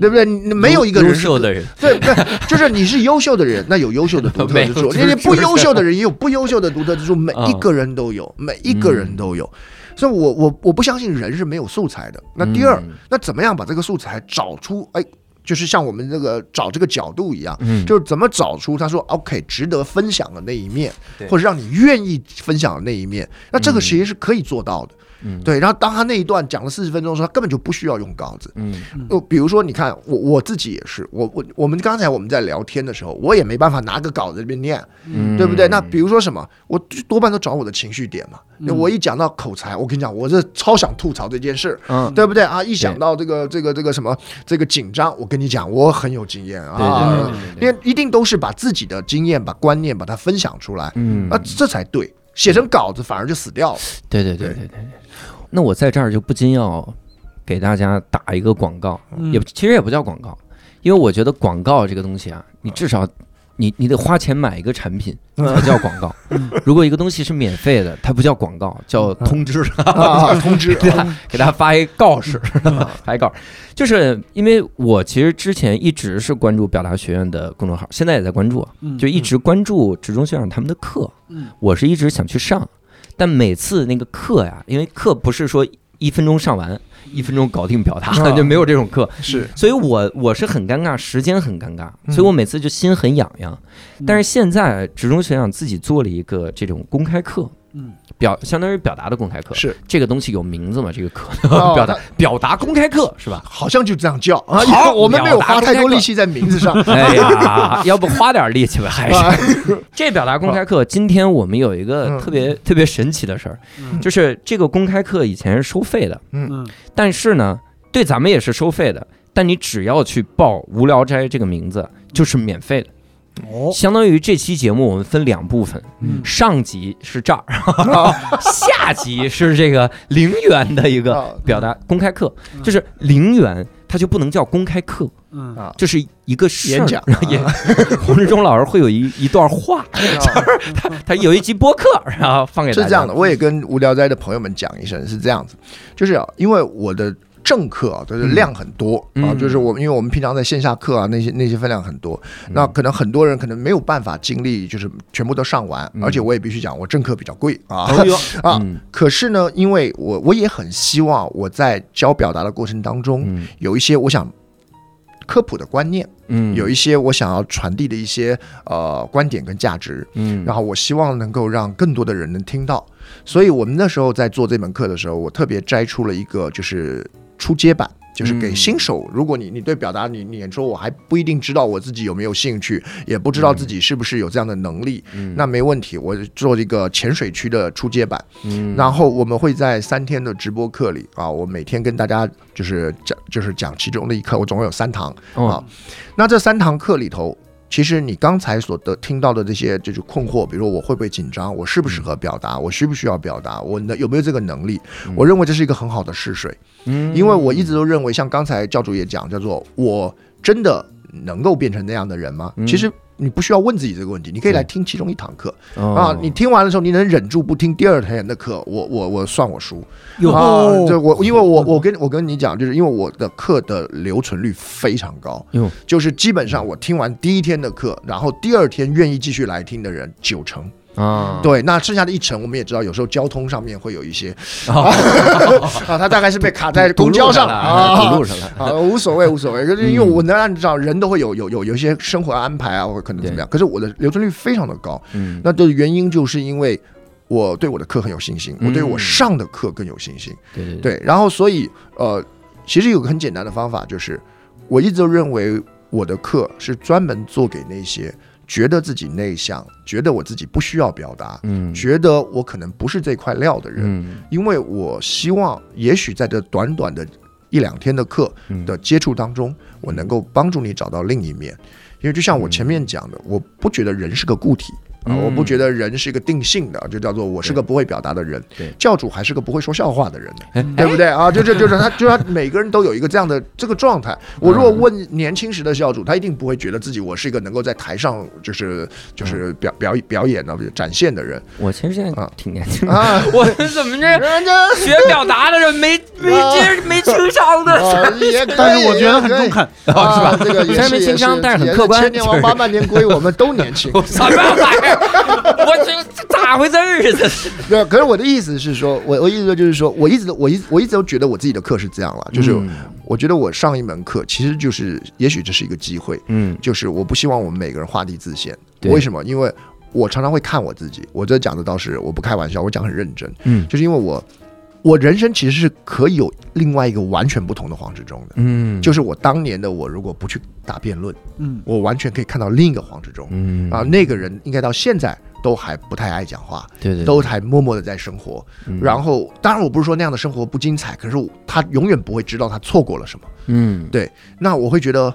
对不对？你没有一个人优秀的人，对对，就是你是优秀的人，那有优秀的独特之处；，那些不优秀的人也有不优秀的独特之处。每一个人都有，每一个人都有。所以，我我我不相信人是没有素材的。那第二，那怎么样把这个素材找出？哎。就是像我们这个找这个角度一样，嗯，就是怎么找出他说 OK 值得分享的那一面，或者让你愿意分享的那一面，那这个其实是可以做到的。嗯，对，然后当他那一段讲了四十分钟的时候，他根本就不需要用稿子。嗯，就比如说，你看我我自己也是，我我我们刚才我们在聊天的时候，我也没办法拿个稿子这边念，嗯，对不对？那比如说什么，我多半都找我的情绪点嘛。我一讲到口才，我跟你讲，我这超想吐槽这件事，嗯，对不对啊？一想到这个这个这个什么这个紧张，我跟你讲，我很有经验啊，因为一定都是把自己的经验、把观念把它分享出来，嗯，啊，这才对。写成稿子反而就死掉了。对对对对对。那我在这儿就不禁要给大家打一个广告，也其实也不叫广告，因为我觉得广告这个东西啊，你至少你你得花钱买一个产品才叫广告。如果一个东西是免费的，它不叫广告，叫通知。通知，给他给他发一告示，发一告。就是因为我其实之前一直是关注表达学院的公众号，现在也在关注，就一直关注职中学长他们的课。我是一直想去上。但每次那个课呀，因为课不是说一分钟上完，一分钟搞定表达，就没有这种课。是，所以我我是很尴尬，时间很尴尬，所以我每次就心很痒痒。但是现在职中学长自己做了一个这种公开课。嗯。表相当于表达的公开课是这个东西有名字吗？这个课 表达表达公开课是吧？好像就这样叫啊。好，我们没有花太多力气在名字上。哎呀，要不花点力气吧？还是 这表达公开课？今天我们有一个特别特别神奇的事儿，就是这个公开课以前是收费的，嗯，但是呢，对咱们也是收费的。但你只要去报“无聊斋”这个名字，就是免费的。哦，相当于这期节目我们分两部分，上集是这儿，下集是这个零元的一个表达公开课，就是零元它就不能叫公开课，嗯。啊，就是一个演讲，演 洪志忠老师会有一一段话，就是他他有一集播客，然后放给是这样的，我也跟无聊斋的朋友们讲一声，是这样子，就是因为我的。正课啊，就是量很多啊，就是我们，因为我们平常在线下课啊，那些那些分量很多，那可能很多人可能没有办法精力，就是全部都上完，而且我也必须讲，我正课比较贵啊 啊，可是呢，因为我我也很希望我在教表达的过程当中，有一些我想科普的观念，嗯，有一些我想要传递的一些呃观点跟价值，嗯，然后我希望能够让更多的人能听到，所以我们那时候在做这门课的时候，我特别摘出了一个就是。初阶版就是给新手，如果你你对表达你你说我还不一定知道我自己有没有兴趣，也不知道自己是不是有这样的能力，那没问题，我做一个浅水区的初阶版，然后我们会在三天的直播课里啊，我每天跟大家就是讲就是讲其中的一课，我总共有三堂啊，那这三堂课里头。其实你刚才所得听到的这些就是困惑，比如说我会不会紧张，我适不适合表达，我需不需要表达，我能有没有这个能力？我认为这是一个很好的试水，嗯，因为我一直都认为，像刚才教主也讲，叫做我真的能够变成那样的人吗？其实。你不需要问自己这个问题，你可以来听其中一堂课啊。你听完的时候，你能忍住不听第二天的课，我我我算我输啊。就我因为我我跟我跟你讲，就是因为我的课的留存率非常高，就是基本上我听完第一天的课，然后第二天愿意继续来听的人九成。啊，对，那剩下的一层我们也知道，有时候交通上面会有一些 啊，他大概是被卡在公交上了啊，路上了。啊，无所谓无所谓，就是因为我能按照人都会有有有有一些生活安排啊，或者可能怎么样，可是我的留存率非常的高，嗯，那的原因就是因为我对我的课很有信心，我对我上的课更有信心。对对对，然后所以呃，其实有个很简单的方法，就是我一直都认为我的课是专门做给那些觉得自己内向、觉得我自己不需要表达、嗯觉得我可能不是这块料的人，嗯因为我希望，也许在这短短的一两天的课嗯的接触当中，我能够帮助你找到另一面。因为就像我前面讲的，我不觉得人是个固体。啊，嗯我不觉得人是一个定性的，就叫做我是个不会表达的人对。教主还是个不会说笑话的人对不对啊？就就就是他，就是他每个人都有一个这样的这个状态。我如果问年轻时的教主，他一定不会觉得自己我是一个能够在台上就是就是表表表演的展现的人我其实现在啊挺年轻的，啊。我怎么这人家学表达的人没没这没情商的？啊也可以但是我觉得很中肯。是吧？这个也虽然没是情商但是很客观千年王八万年龟，我们都年轻。什么玩意儿？我这这咋回事儿？这是对，可是我的意思是说，我我意思说就是说，我一直都我一我一直都觉得我自己的课是这样了，就是嗯我觉得我上一门课其实就是，也许这是一个机会，嗯就是我不希望我们每个人画地自限。对为什么？因为我常常会看我自己，我这讲的倒是我不开玩笑，我讲很认真，嗯就是因为我我人生其实是可以有另外一个完全不同的黄志忠的。嗯就是我当年的我，如果不去打辩论，嗯，我完全可以看到另一个黄志忠。嗯啊，那个人应该到现在都还不太爱讲话，对对都还默默的在生活。嗯然后，当然我不是说那样的生活不精彩，可是他永远不会知道他错过了什么。嗯对，那我会觉得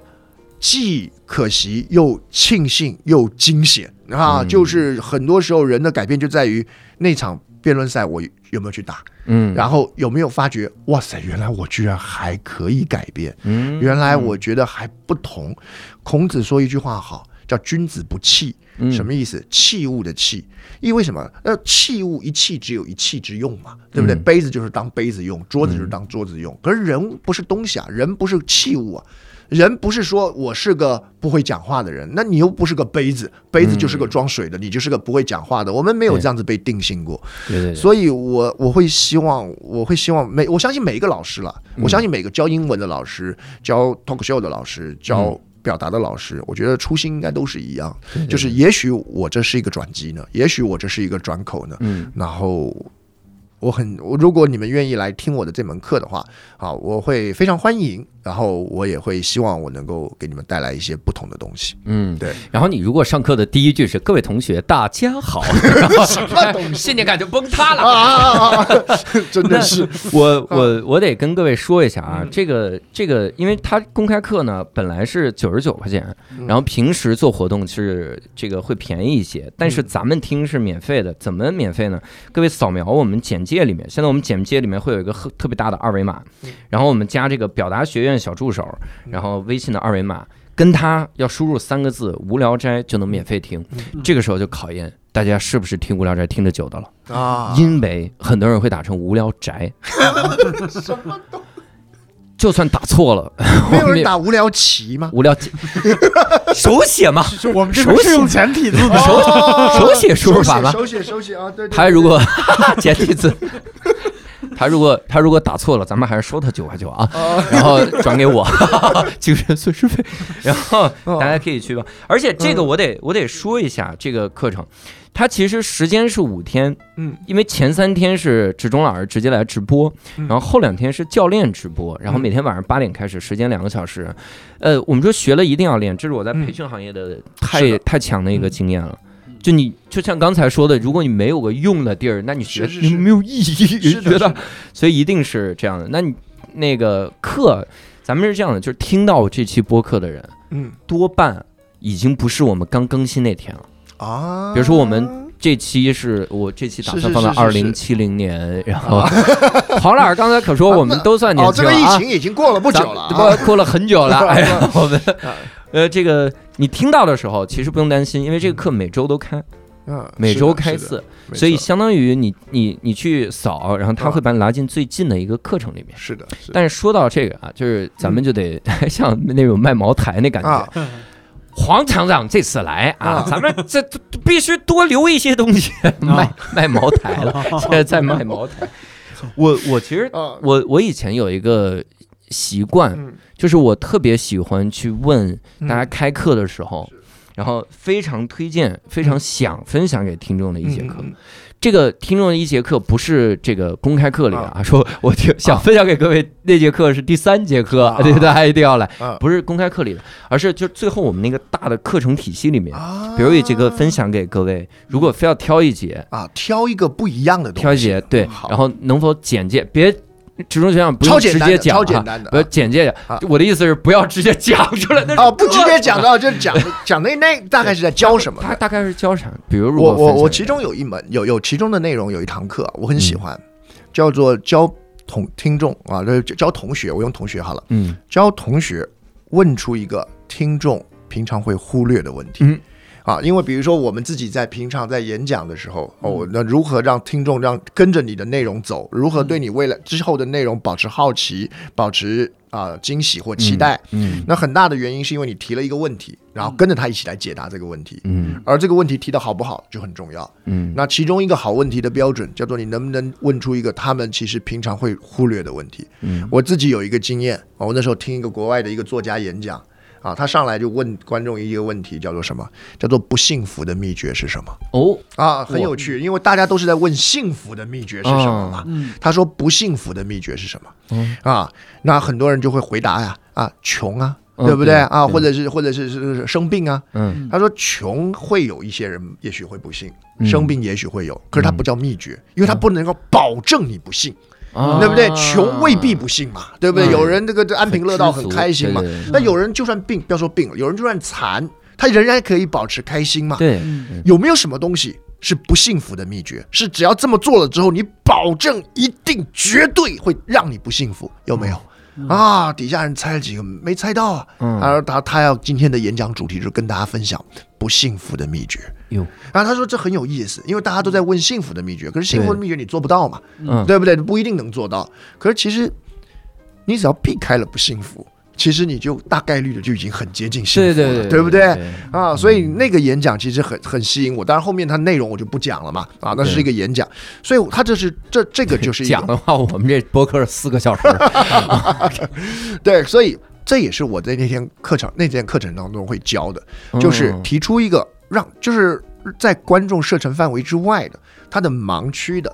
既可惜又庆幸又惊险啊！嗯就是很多时候人的改变就在于那场辩论赛我有没有去打，嗯然后有没有发觉哇塞，原来我居然还可以改变，嗯原来我觉得还不同。孔子说一句话好，叫“君子不器”，嗯什么意思？器物的器，因为什么？那，器物一器只有一器之用嘛，对不对？嗯杯子就是当杯子用，桌子就是当桌子用。可是人不是东西啊，人不是器物啊。人不是说我是个不会讲话的人，那你又不是个杯子，杯子就是个装水的，你就是个不会讲话的。我们没有这样子被定性过。对对对，所以我我会希望，我会希望每我相信每一个老师了，嗯我相信每个教英文的老师、教 talk show 的老师、嗯教表达的老师，我觉得初心应该都是一样，就是也许我这是一个转机呢，也许我这是一个转口呢，嗯然后。我很，如果你们愿意来听我的这门课的话，啊，我会非常欢迎，然后我也会希望我能够给你们带来一些不同的东西。嗯对。然后你如果上课的第一句是“各位同学，大家好”，什么东西信念感就崩塌了。啊啊啊啊！真的是，我我我得跟各位说一下啊，这个这个，因为他公开课呢本来是九十九块钱，然后平时做活动是这个会便宜一些，但是咱们听是免费的，怎么免费呢？各位扫描我们简介里面，现在我们简介里面会有一个特特别大的二维码，然后我们加这个表达学院小助手，然后微信的二维码。跟他要输入三个字“无聊斋”就能免费听，这个时候就考验大家是不是听无聊斋听得久的了。啊，因为很多人会打成无聊宅，什么都就算打错了，没有人打无聊棋吗？无聊棋 手写吗？我们这个是用简体字的，手手写输入法吗？手写手写啊，对。对他如果简体字，他如果他如果打错了，咱们还是收他九块九啊，然后转给我 精神损失费，然后大家可以去吧。而且这个我得我得说一下这个课程。它其实时间是五天，嗯，因为前三天是职中老师直接来直播，然后后两天是教练直播，然后每天晚上八点开始，时间两个小时。呃，我们说学了一定要练，这是我在培训行业的太太强的一个经验了。就你就像刚才说的，如果你没有个用的地儿，那你学是没有意义，是的觉得，所以一定是这样的。那你那个课，咱们是这样的，就是听到这期播客的人，嗯。多半已经不是我们刚更新那天了。啊，比如说我们这期是我这期打算放到二零七零年，然后 黄老师刚才可说我们都算年哦，这个疫轻啊，情已经过了不久了过了很久了。哎呀，我们啊呃这个你听到的时候，其实不用担心，因为这个课每周都开，嗯，每周开次，所以相当于你你你去扫，然后他啊会把你拉进最近的一个课程里面。是的，是的但是说到这个啊，就是咱们就得像那种卖茅台那感啊觉。黄厂长这次来啊啊，咱们这这必须多留一些东西，卖卖茅台了，现在在卖茅台。我我其实啊，我我以前有一个习惯，嗯。就是我特别喜欢去问嗯。大家开课的时候，然后非常推荐、非常想分享给听众的一节课。嗯这个听众的一节课不是这个公开课里啊，啊。说我听想分享给各位那节课是第三节课，啊。对，大家一定要来，啊。不是公开课里的，而是就最后我们那个大的课程体系里面，啊。比如一节课分享给各位，如果非要挑一节，啊，挑一个不一样的东西，挑一节对，然后能否简介，别直中学长不用直接讲简单的不要简介啊。我的意思是不要直接讲出来，那哦，不直接讲到，就讲讲那那大概是在教什么。他大概是教啥？比如我我我其中有一门有有其中的内容有一堂课我很嗯喜欢，叫做教同听众啊，这教同学，我用同学好了，嗯教同学问出一个听众平常会忽略的问题。嗯啊，因为比如说我们自己在平常在演讲的时候，嗯哦，那如何让听众让跟着你的内容走，如何对你未来之后的内容保持好奇，保持啊、惊喜或期待？嗯那很大的原因是因为你提了一个问题，然后跟着他一起来解答这个问题，嗯而这个问题提的好不好就很重要。嗯那其中一个好问题的标准叫做你能不能问出一个他们其实平常会忽略的问题。嗯我自己有一个经验，我那时候听一个国外的一个作家演讲啊，他上来就问观众一个问题，叫做什么？叫做不幸福的秘诀是什么？哦啊，很有趣，因为大家都是在问幸福的秘诀是什么嘛。嗯他说不幸福的秘诀是什么？嗯啊，那很多人就会回答呀，啊，穷啊，嗯对不对啊？或者是或者是是是生病啊。嗯他说穷会有一些人也许会不幸，嗯生病也许会有，可是他不叫秘诀，因为他不能够保证你不幸，啊对不对？穷未必不幸嘛，对不对？嗯有人这个这安贫乐道很开心嘛那有人就算病，不要说病了，有人就算残，他仍然可以保持开心嘛。对嗯有没有什么东西是不幸福的秘诀？是只要这么做了之后，你保证一定绝对会让你不幸福？有没有？啊，底下人猜了几个没猜到啊。他说他他要今天的演讲主题就是跟大家分享不幸福的秘诀。哟然后他说这很有意思，因为大家都在问幸福的秘诀，可是幸福的秘诀你做不到嘛，嗯对不对？不一定能做到。可是其实你只要避开了不幸福，其实你就大概率的就已经很接近幸福了，对对对对不对？啊，所以那个演讲其实很很吸引我，当然后面它内容我就不讲了嘛，啊，那是一个演讲，所以他这是这这个就是讲的话，我们这播客是四个小时，对，所以这也是我在那天课程那天课程当中会教的，就是嗯提出一个让就是在观众射程范围之外的他的盲区的。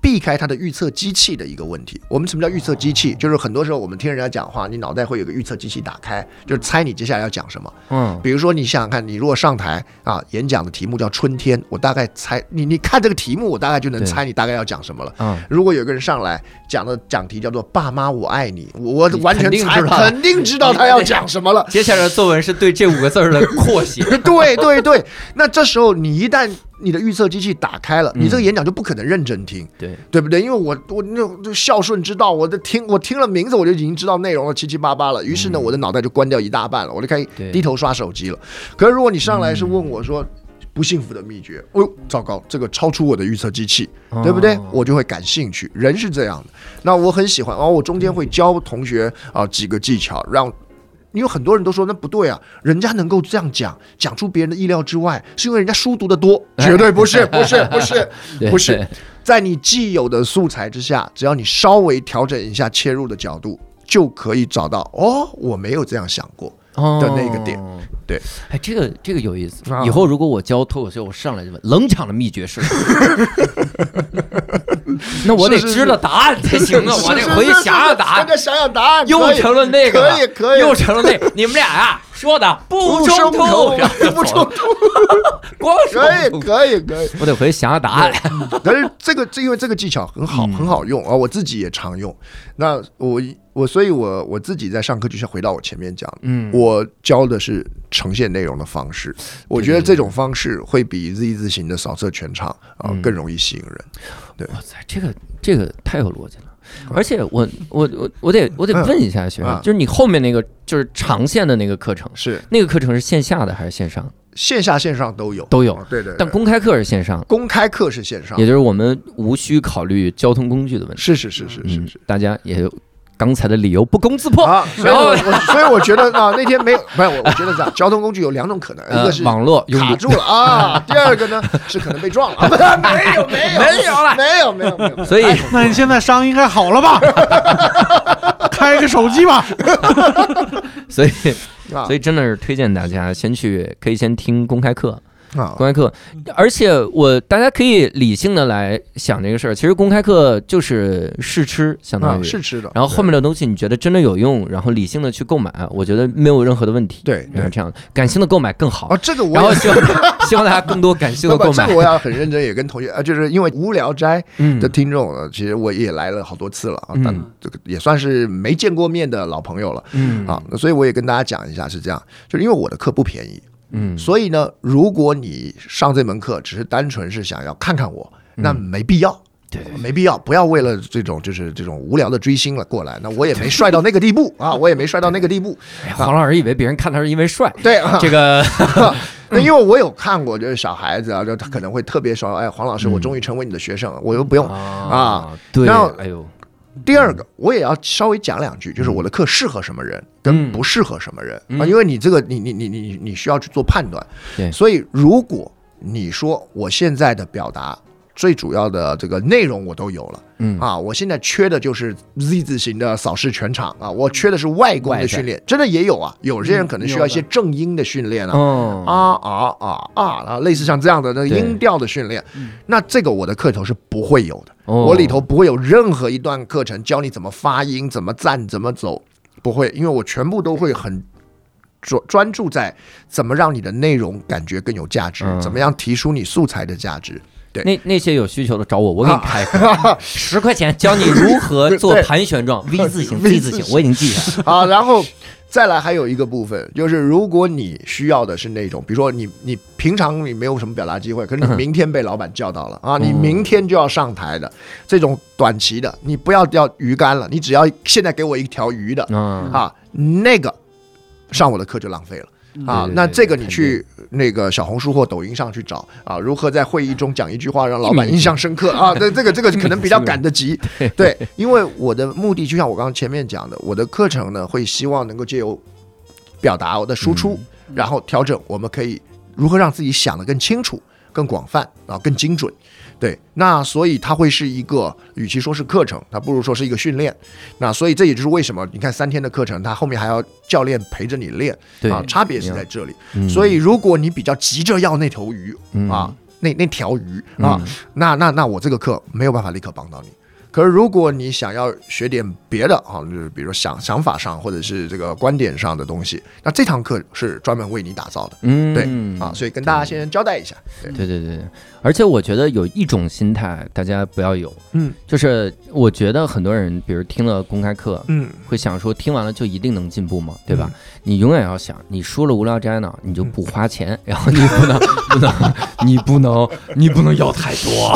避开它的预测机器的一个问题。我们什么叫预测机器？就是很多时候我们听人家讲话，你脑袋会有个预测机器打开，就是猜你接下来要讲什么。嗯比如说，你想想看，你如果上台啊，演讲的题目叫春天，我大概猜你，你看这个题目，我大概就能猜你大概要讲什么了。嗯如果有个人上来讲的讲题叫做“爸妈我爱你”，我完全猜肯定知道肯定知道他要讲什么了。接下来的作文是对这五个字儿的扩写，对对对，那这时候你一旦你的预测机器打开了，你这个演讲就不可能认真听，对，对不对？因为我我那种孝顺之道，我的听我听了名字我就已经知道内容了七七八八了，于是呢，我的脑袋就关掉一大半了，我就开始低头刷手机了。可是如果你上来是问我说。不幸福的秘诀，哦呦，糟糕，这个超出我的预测机器，对不对？哦我就会感兴趣。人是这样的，那我很喜欢。然后我中间会教同学啊几个技巧，让因为很多人都说那不对啊，人家能够这样讲，讲出别人的意料之外，是因为人家书读得多，绝对 不是，不是，不是，不是，在你既有的素材之下，只要你稍微调整一下切入的角度，就可以找到哦，我没有这样想过。的那个点。哦对，哎，这个这个有意思。啊。以后如果我教脱口秀，我上来就问冷场的秘诀是什么？那我得知道答案才行啊！我得回去想想答案想想答案，又成了那个了，可以可以又成了那，你们俩呀说的 不不冲突不冲突，光可以。可以可以。我得回去想想答案。但是这个这因为这个技巧很好，很好用啊，我自己也常用。那我我所以我我自己在上课就像回到我前面讲，嗯我教的是呈现内容的方式，我觉得这种方式会比 Z 字形的扫射全场啊嗯更容易吸引人。哇塞，这个这个太有逻辑了。而且我我我我得我得嗯问一下学生，啊就是你后面那个就是长线的那个课程，是那个课程是线下的还是线上？线下线上都有都有哦对对，对但公开课是线上，公开课是线上也，就是我们无需考虑交通工具的问题。是是是是是嗯是。，大家也有刚才的理由不攻自破。啊，所以我我所以我觉得啊，那天没有，不是我我觉得这样，交通工具有两种可能，一呃个是网络卡住了啊，第二个呢是可能被撞了，没有没有没有了没有没有没有，所以那你现在伤应该好了吧？开个手机吧。所以所以真的是推荐大家先去，可以先听公开课。啊，公开课，而且我大家可以理性的来想这个事儿。其实公开课就是试吃，相当于试吃的。然后后面的东西你觉得真的有用，然后理性的去购买，我觉得没有任何的问题。对，是这样的。感性的购买更好啊，这个我。然后希望 希望大家更多感性的购买。这个我要很认真，也跟同学啊，就是因为无聊斋的听众呢，其实我也来了好多次了啊，但这个也算是没见过面的老朋友了。嗯啊，所以我也跟大家讲一下，是这样，就是因为我的课不便宜。嗯，所以呢，如果你上这门课只是单纯是想要看看我，那没必要，对，没必要，不要为了这种就是这种无聊的追星了过来。那我也没帅到那个地步 啊，我也没帅到那个地步。黄老师以为别人看他是因为帅，对这个，那因为我有看过，就是小孩子啊，就他可能会特别说，哎，黄老师，我终于成为你的学生了，我又不用啊，对，然后哎呦。第二个，我也要稍微讲两句，就是我的课适合什么人，跟不适合什么人。啊？因为你这个，你你你你你需要去做判断。对，所以如果你说我现在的表达最主要的这个内容我都有了，嗯啊，我现在缺的就是 Z 字形的扫视全场啊，我缺的是外功的训练，真的也有啊。有些人可能需要一些正音的训练啊，啊啊啊啊啊，类似像这样的那音调的训练，那这个我的课头是不会有的。我里头不会有任何一段课程教你怎么发音、怎么站、怎么走，不会，因为我全部都会很专专注在怎么让你的内容感觉更有价值，怎么样提出你素材的价值。对，那那些有需求的找我，我给你开 十块钱教你如何做盘旋状 V 字形、V 字形，我已经记下。好，然后。再来还有一个部分，就是如果你需要的是那种，比如说你你平常你没有什么表达机会，可是你明天被老板叫到了啊，你明天就要上台的这种短期的，你不要钓鱼竿了，你只要现在给我一条鱼的啊，那个上我的课就浪费了。啊，那这个你去那个小红书或抖音上去找啊，如何在会议中讲一句话让老板印象深刻啊？这这个这个可能比较赶得及，对，因为我的目的就像我刚刚前面讲的，我的课程呢会希望能够借由表达我的输出，然后调整我们可以如何让自己想得更清楚、更广泛啊、更精准。对，那所以它会是一个，与其说是课程，它不如说是一个训练。那所以这也就是为什么你看三天的课程，它后面还要教练陪着你练，啊，差别是在这里。所以如果你比较急着要那头鱼啊，那那条鱼啊，那那那我这个课没有办法立刻帮到你。可是，如果你想要学点别的啊，就是比如说想想法上或者是这个观点上的东西，那这堂课是专门为你打造的。嗯，对啊，所以跟大家先交代一下。对对对对，而且我觉得有一种心态大家不要有，嗯，就是我觉得很多人，比如听了公开课，嗯，会想说听完了就一定能进步吗？对吧？你永远要想，你说了无聊斋呢，你就不花钱，然后你不能不能，你不能你不能要太多。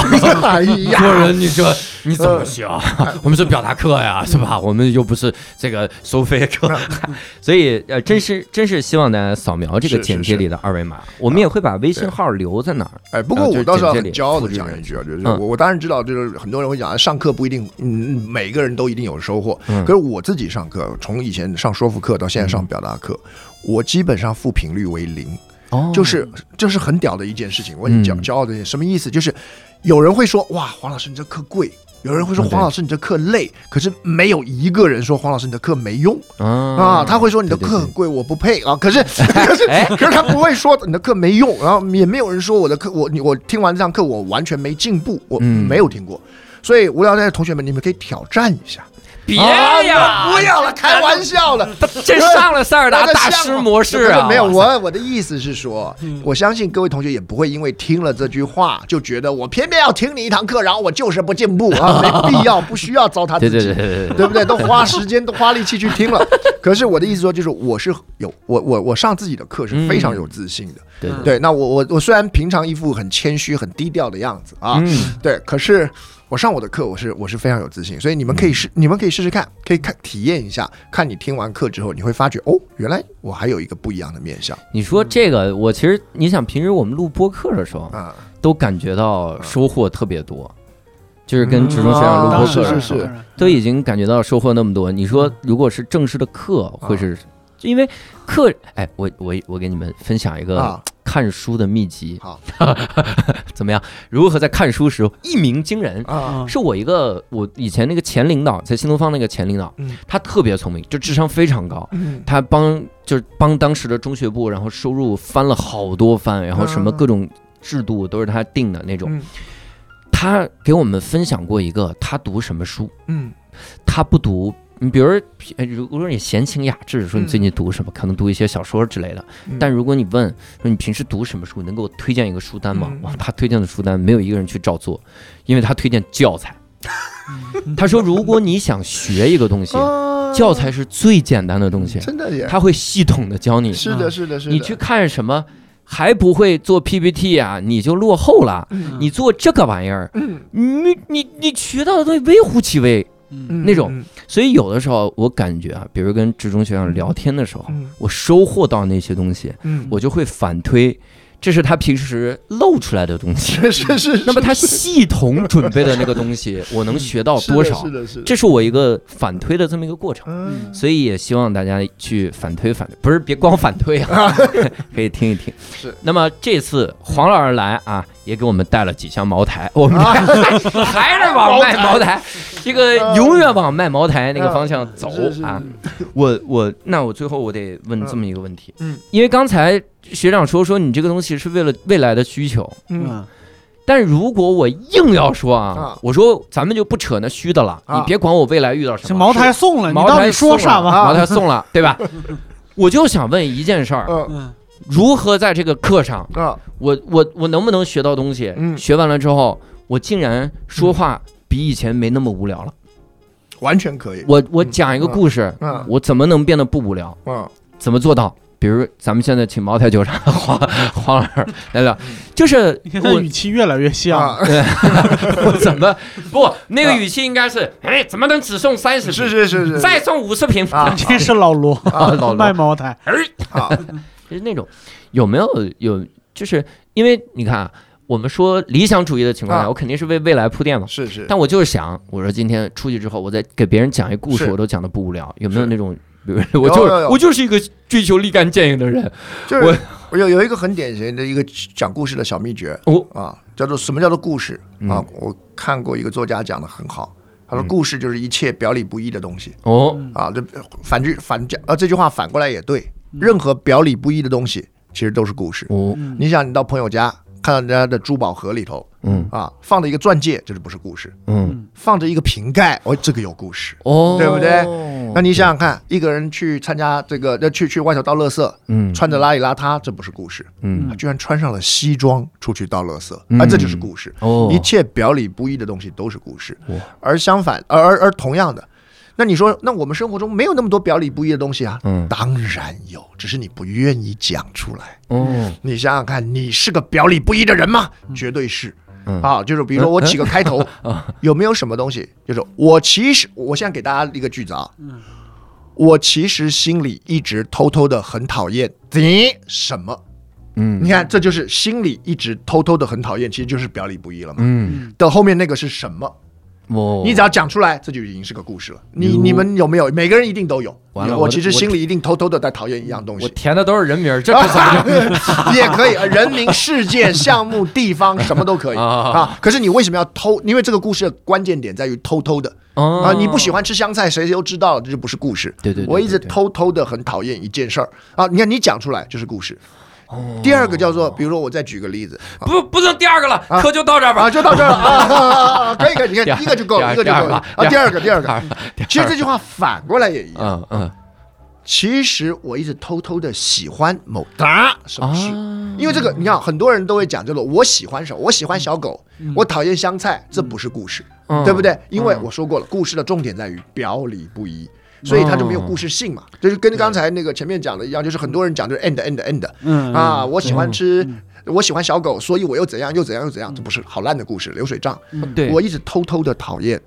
哎呀，做人你这你怎么？行，我们是表达课呀，是吧？我们又不是这个收费课，所以呃，真是真是希望大家扫描这个简介里的二维码，我们也会把微信号留在那儿。哎，不过我倒是很骄傲的讲一句啊，就是我我当然知道，就是很多人会讲上课不一定，嗯，每个人都一定有收获。可是我自己上课，从以前上说服课到现在上表达课，我基本上负频率为零，哦就是就是很屌的一件事情。我很骄骄傲的，什么意思？就是有人会说，哇，黄老师你这课贵。有人会说黄老师你的课累，可是没有一个人说黄老师你的课没用啊。他会说你的课很贵，我不配啊。可是 可是可是他不会说你的课没用，然后也没有人说我的课我你我听完这堂课我完全没进步，我没有听过。所以无聊斋的同学们，你们可以挑战一下。别呀！不要了，开玩笑了。这上了塞尔达大师模式啊！没有，我我的意思是说，我相信各位同学也不会因为听了这句话就觉得我偏偏要听你一堂课，然后我就是不进步啊！没必要，不需要糟蹋自己，对不对？都花时间，都花力气去听了。可是我的意思说，就是我是有我我我上自己的课是非常有自信的。对对，那我我我虽然平常一副很谦虚、很低调的样子啊，对，可是。我上我的课，我是我是非常有自信，所以你们可以试，你们可以试试看，可以看体验一下，看你听完课之后，你会发觉哦，原来我还有一个不一样的面相。你说这个，我其实你想，平时我们录播课的时候啊，都感觉到收获特别多，就是跟直中学长录播课是是，都已经感觉到收获那么多。你说如果是正式的课，会是因为课？哎，我我我给你们分享一个看书的秘籍。好，怎么样？如何在看书时一鸣惊人？啊，是我一个我以前那个前领导，在新东方那个前领导，嗯他特别聪明，就智商非常高。嗯他帮就是帮当时的中学部，然后收入翻了好多番，然后什么各种制度都是他定的那种。嗯他给我们分享过一个他读什么书，嗯他不读。你比如，哎如果说你闲情雅致，说你最近读什么，可能读一些小说之类的。嗯但如果你问说你平时读什么书，能给我推荐一个书单吗？嗯哇，他推荐的书单没有一个人去照做，因为他推荐教材。他说，如果你想学一个东西，啊教材是最简单的东西，真的耶，他会系统的教你。是的，是的，是的，你去看什么还不会做 PPT 啊，你就落后了。嗯你做这个玩意儿，嗯你你你学到的东西微乎其微。那种。嗯。所以有的时候我感觉啊，比如跟职中学长聊天的时候，嗯。我收获到那些东西，嗯，我就会反推，这是他平时露出来的东西。是是是，那么他系统准备的那个东西，我能学到多少？是？的，是的，这是我一个反推的这么一个过程。嗯。所以也希望大家去反推反推，不是别光反推啊，可以听一听。是。那么这次黄老师来啊，也给我们带了几箱茅台，我们还是往卖茅台，这个永远往卖茅台那个方向走是是啊。我我那我最后我得问这么一个问题，嗯，因为刚才学长说说你这个东西是为了未来的需求，嗯。嗯。但如果我硬要说啊啊，我说咱们就不扯那虚的了，啊。你别管我未来遇到什么，茅台送了，你茅台到底说送了啥吧？茅台送了，对吧？我就想问一件事儿：如何在这个课上，啊。我我我能不能学到东西？嗯。学完了之后，我竟然说话比以前没那么无聊了。完全可以，我我讲一个故事，嗯。我怎么能变得不无聊？嗯。怎么做到？比如咱们现在请茅台酒厂的黄黄老师来聊，就是你看我语气越来越像，啊，我怎么不那个语气应该是哎，怎么能只送三十瓶？是是是。是，再送五十瓶。啊。这是老罗啊老罗。卖茅台，啊，就是那种有没有有，就是因为你看啊，我们说理想主义的情况下，啊。我肯定是为未来铺垫嘛。是是，但我就是想，我说今天出去之后，我再给别人讲一故事，我都讲的不无聊。有没有那种，我就我就是一个追求立竿见影的人。就是我我有有一个很典型的一个讲故事的小秘诀哦，啊，叫做什么叫做故事啊嗯？我看过一个作家讲的很好，他说嗯故事就是一切表里不一的东西哦，啊。这反句反讲啊，这句话反过来也对，嗯任何表里不一的东西其实都是故事。你想，你到朋友家看到人家的珠宝盒里头嗯。啊放着一个钻戒，这就不是故事；嗯，放着一个瓶盖，哦，这个有故事。哦，对不对？那你想想看，一个人去参加这个，要，去去外头倒垃圾，嗯。穿着邋里邋遢，这不是故事。嗯。他居然穿上了西装出去倒垃圾，嗯。啊，这就是故事。哦，一切表里不一的东西都是故事。哇，而相反，而而而同样的，那你说，那我们生活中没有那么多表里不一的东西啊？嗯当然有，只是你不愿意讲出来。嗯，你想想看，你是个表里不一的人吗？绝对是。嗯啊，就是比如说我起个开头啊，有没有什么东西？就是我其实，我现在给大家一个句子啊，嗯我其实心里一直偷偷的很讨厌你什么？嗯你看，这就是心里一直偷偷的很讨厌，其实就是表里不一了嘛。嗯，的后面那个是什么？哦，你只要讲出来，这就已经是个故事了。你你们有没有？每个人一定都有。完了我其实心里一定偷偷的在讨厌一样东西我。填的都是人名儿，这可怎么？也可以，呃人名、事件、项目、地方，什么都可以 啊啊。可是你为什么要偷？因为这个故事的关键点在于偷偷的哦啊。你不喜欢吃香菜，谁都知道，这就不是故事。对对对对我一直偷偷的很讨厌一件事儿啊。你看，你讲出来就是故事。哦第二个叫做，比如说我再举个例子啊不不能第二个了，啊课就到这儿吧啊，。就到这儿了！可以可以，你看一个就够了，一个就够了啊。第二个，第二个，其实这句话反过来也一样。嗯嗯其实我一直偷偷的喜欢某达什么事。啊，因为这个，你看，很多人都会讲这个，我喜欢什么？我喜欢小狗，我讨厌香菜，这不是故事，嗯对不对？因为嗯我说过了，故事的重点在于表里不一，所以他就没有故事性嘛。就是跟刚才那个前面讲的一样，就是很多人讲就是 end end end 嗯啊，我喜欢吃，我喜欢小狗，所以我又怎样又怎样又怎样，这不是好烂的故事，流水账。对，我一直偷偷的讨厌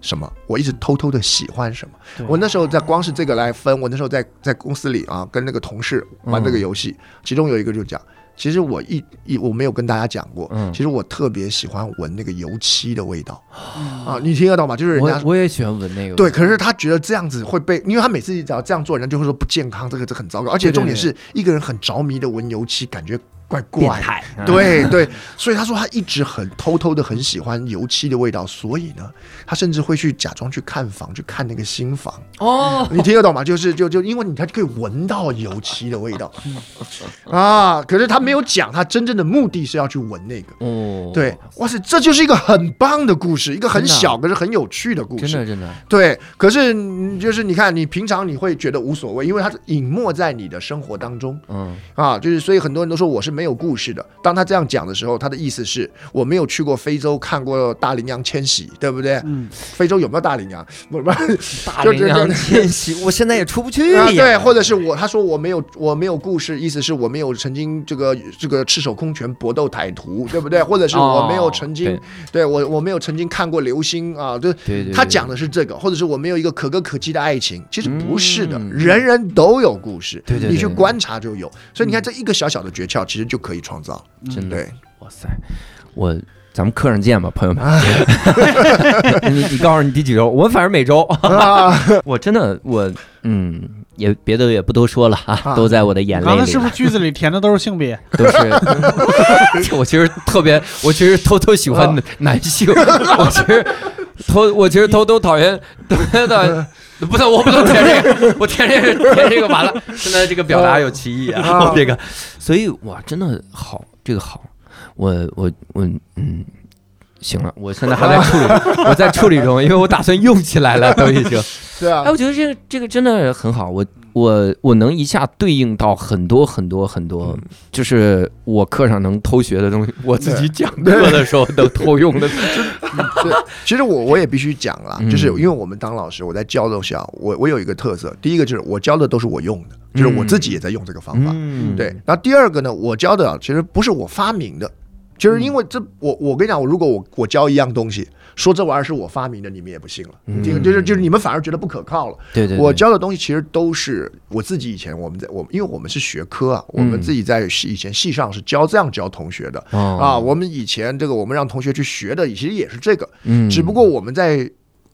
什么，我一直偷偷的喜欢什么。我那时候在光是这个来分，我那时候在在公司里啊，跟那个同事玩这个游戏，其中有一个就讲。其实我一一我没有跟大家讲过，嗯。其实我特别喜欢闻那个油漆的味道。啊，你听得到吗？就是人家我我也喜欢闻那个，对，可是他觉得这样子会被，因为他每次只要这样做，人家就会说不健康，这个这很糟糕。而且重点是一个人很着迷的闻油漆，感觉怪怪对对，所以他说他一直很偷偷的很喜欢油漆的味道，所以呢，他甚至会去假装去看房，去看那个新房。哦，你听得懂吗？就是就就因为你他可以闻到油漆的味道。啊，可是他没有讲他真正的目的是要去闻那个。哦，对，哇塞，这就是一个很棒的故事，一个很小可是很有趣的故事。真的真的，对，可是嗯就是你看，你平常你会觉得无所谓，因为它隐没在你的生活当中。嗯。啊，就是所以很多人都说我是没有故事的。当他这样讲的时候，他的意思是我没有去过非洲看过大羚羊迁徙，对不对？嗯，非洲有没有大羚羊？不不，大就羚羊就迁徙，我现在也出不去啊，呀。对，或者是我，他说我没有，我没有故事，意思是我没有曾经这个这个赤手空拳搏斗歹徒，对不对？或者是我没有曾经，哦对我我没有曾经看过流星啊，就对对，他讲的是这个，或者是我没有一个可歌可泣的爱情，其实不是的，嗯人人都有故事，对对对你去观察就有。所以你看这一个小小的诀窍，其实就可以创造。真的，哇塞，我。咱们客人见吧，朋友们。你你告诉你第几周？我反正每周。啊，我真的我嗯，也别的也不多说了啊，啊都在我的眼泪里了。刚才是不是句子里填的都是性别？都是，我其实特别，我其实偷偷喜欢男性，我其实偷，我其实偷偷讨厌，讨厌的，不能，我不能 填这个，我填这个，填这个完了，现在这个表达有歧义啊，啊这个，所以哇，真的好，这个好，我我我嗯。行了，我现在还在处理，我在处理中，因为我打算用起来了，都已经。对啊哎，，我觉得这个这个真的很好，我我我能一下对应到很多很多很多，就是我课上能偷学的东西，我自己讲课的时候能偷用的。对，其实我我也必须讲啦，嗯。就是因为我们当老师，我在教东西啊，我我有一个特色，第一个就是我教的都是我用的，就是我自己也在用这个方法。嗯。对，然后第二个呢，我教的啊其实不是我发明的，就是因为这我我跟你讲，我如果我我教一样东西，说这玩意儿是我发明的，你们也不信了，嗯。这个就是就是你们反而觉得不可靠了。对对，我教的东西其实都是我自己以前我们在我因为我们是学科啊，我们嗯自己在以前系上是教这样教同学的。哦。啊，我们以前这个我们让同学去学的，其实也是这个，嗯。只不过我们在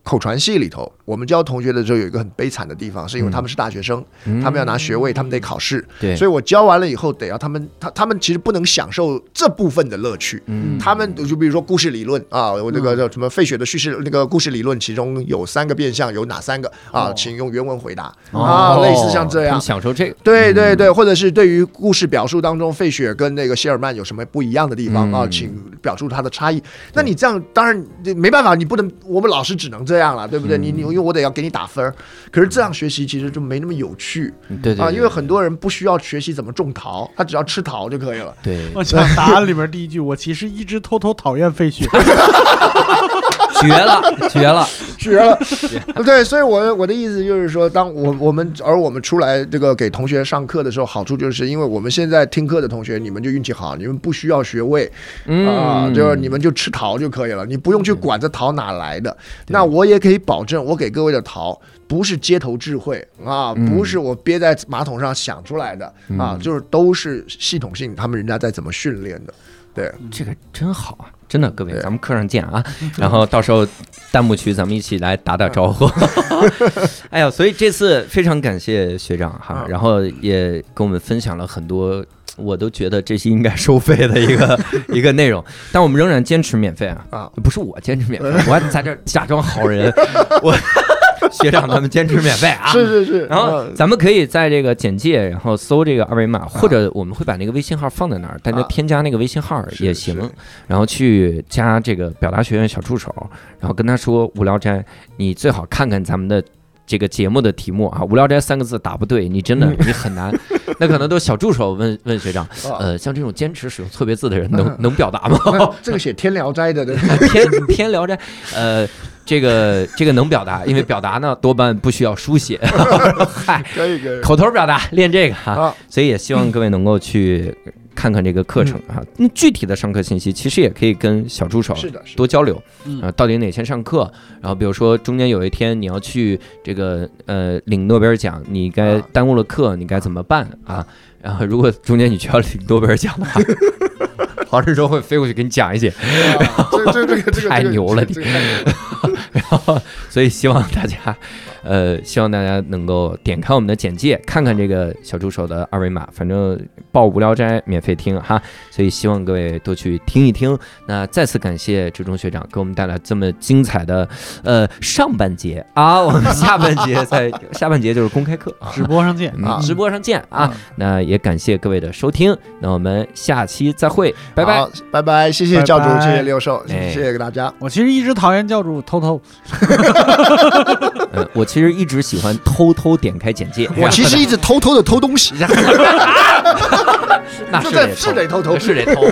口传系里头，我们教同学的时候有一个很悲惨的地方，是因为他们是大学生，他们要拿学位，他们得考试，所以我教完了以后，得要他们他他们其实不能享受这部分的乐趣。嗯他们就比如说故事理论啊，我这个叫什么费雪的叙事那个故事理论，其中有三个变相，有哪三个啊？哦请用原文回答啊，类似像这样。享受这个，对对对，或者是对于故事表述当中，费雪跟那个谢尔曼有什么不一样的地方啊？嗯请表述它的差异。那你这样当然没办法，你不能，我们老师只能这样了，对不对？你你因为我得要给你打分儿，可是这样学习其实就没那么有趣啊，对对对因为很多人不需要学习怎么种桃，他只要吃桃就可以了。对我想答案里面第一句，我其实一直偷偷讨厌费雪。绝了绝了，绝了，对，所以我我的意思就是说，当我我们而我们出来这个给同学上课的时候，好处就是因为我们现在听课的同学，你们就运气好，你们不需要学位啊，嗯，就是你们就吃桃就可以了，你不用去管这桃哪来的。那我也可以保证，我给各位的桃不是街头智慧啊，嗯。不是我憋在马桶上想出来的啊，就是都是系统性，他们人家在怎么训练的。对，这个真好啊！真的，各位，咱们课上见啊！然后到时候弹幕区咱们一起来打打招呼。哎呀，所以这次非常感谢学长哈，嗯然后也跟我们分享了很多，我都觉得这些应该收费的一个 一个内容，但我们仍然坚持免费啊！啊，不是我坚持免费，我还在这儿假装好人，我 学长他们坚持免费啊！是是是，然后嗯咱们可以在这个简介，然后搜这个二维码，或者我们会把那个微信号放在那儿，大家啊添加那个微信号也行，然后去加这个表达学院小助手，然后跟他说无聊斋，你最好看看咱们的。这个节目的题目啊，“无聊斋”三个字打不对，你真的你很难。那可能都小助手问问学长，啊呃，像这种坚持使用错别字的人，能能表达吗？这个写天聊斋的，对偏偏聊斋，呃，这个这个能表达，因为表达呢多半不需要书写，嗨，可以可以。口头表达练这个哈，啊，所以也希望各位能够去看看这个课程哈。那具体的上课信息其实也可以跟小助手是的，多交流，嗯。呃，到底哪天上课，然后比如说中间有一天你要去这个呃领诺贝尔奖，你该啊。耽误了课，你该怎么办啊？然后如果中间你需要领诺贝尔奖的话，黄志忠会飞过去给你讲一讲。啊这这这个这个太牛了这个这个太牛了 后所以希望大家，呃，希望大家能够点开我们的简介，看看这个小助手的二维码，反正报无聊斋免费听哈，所以希望各位多去听一听。那再次感谢志忠学长给我们带来这么精彩的呃上半节啊，我们下半节在下半节就是公开课，直播上见啊，直播上见啊。那也感谢各位的收听，那我们下期再会，拜拜，拜拜，谢谢教主，谢谢六兽，谢谢大家。我其实一直讨厌教主偷偷，嗯，我其实一直喜欢偷偷点开简介，我其实一直偷偷的偷东西，那是得是得偷偷，是得偷。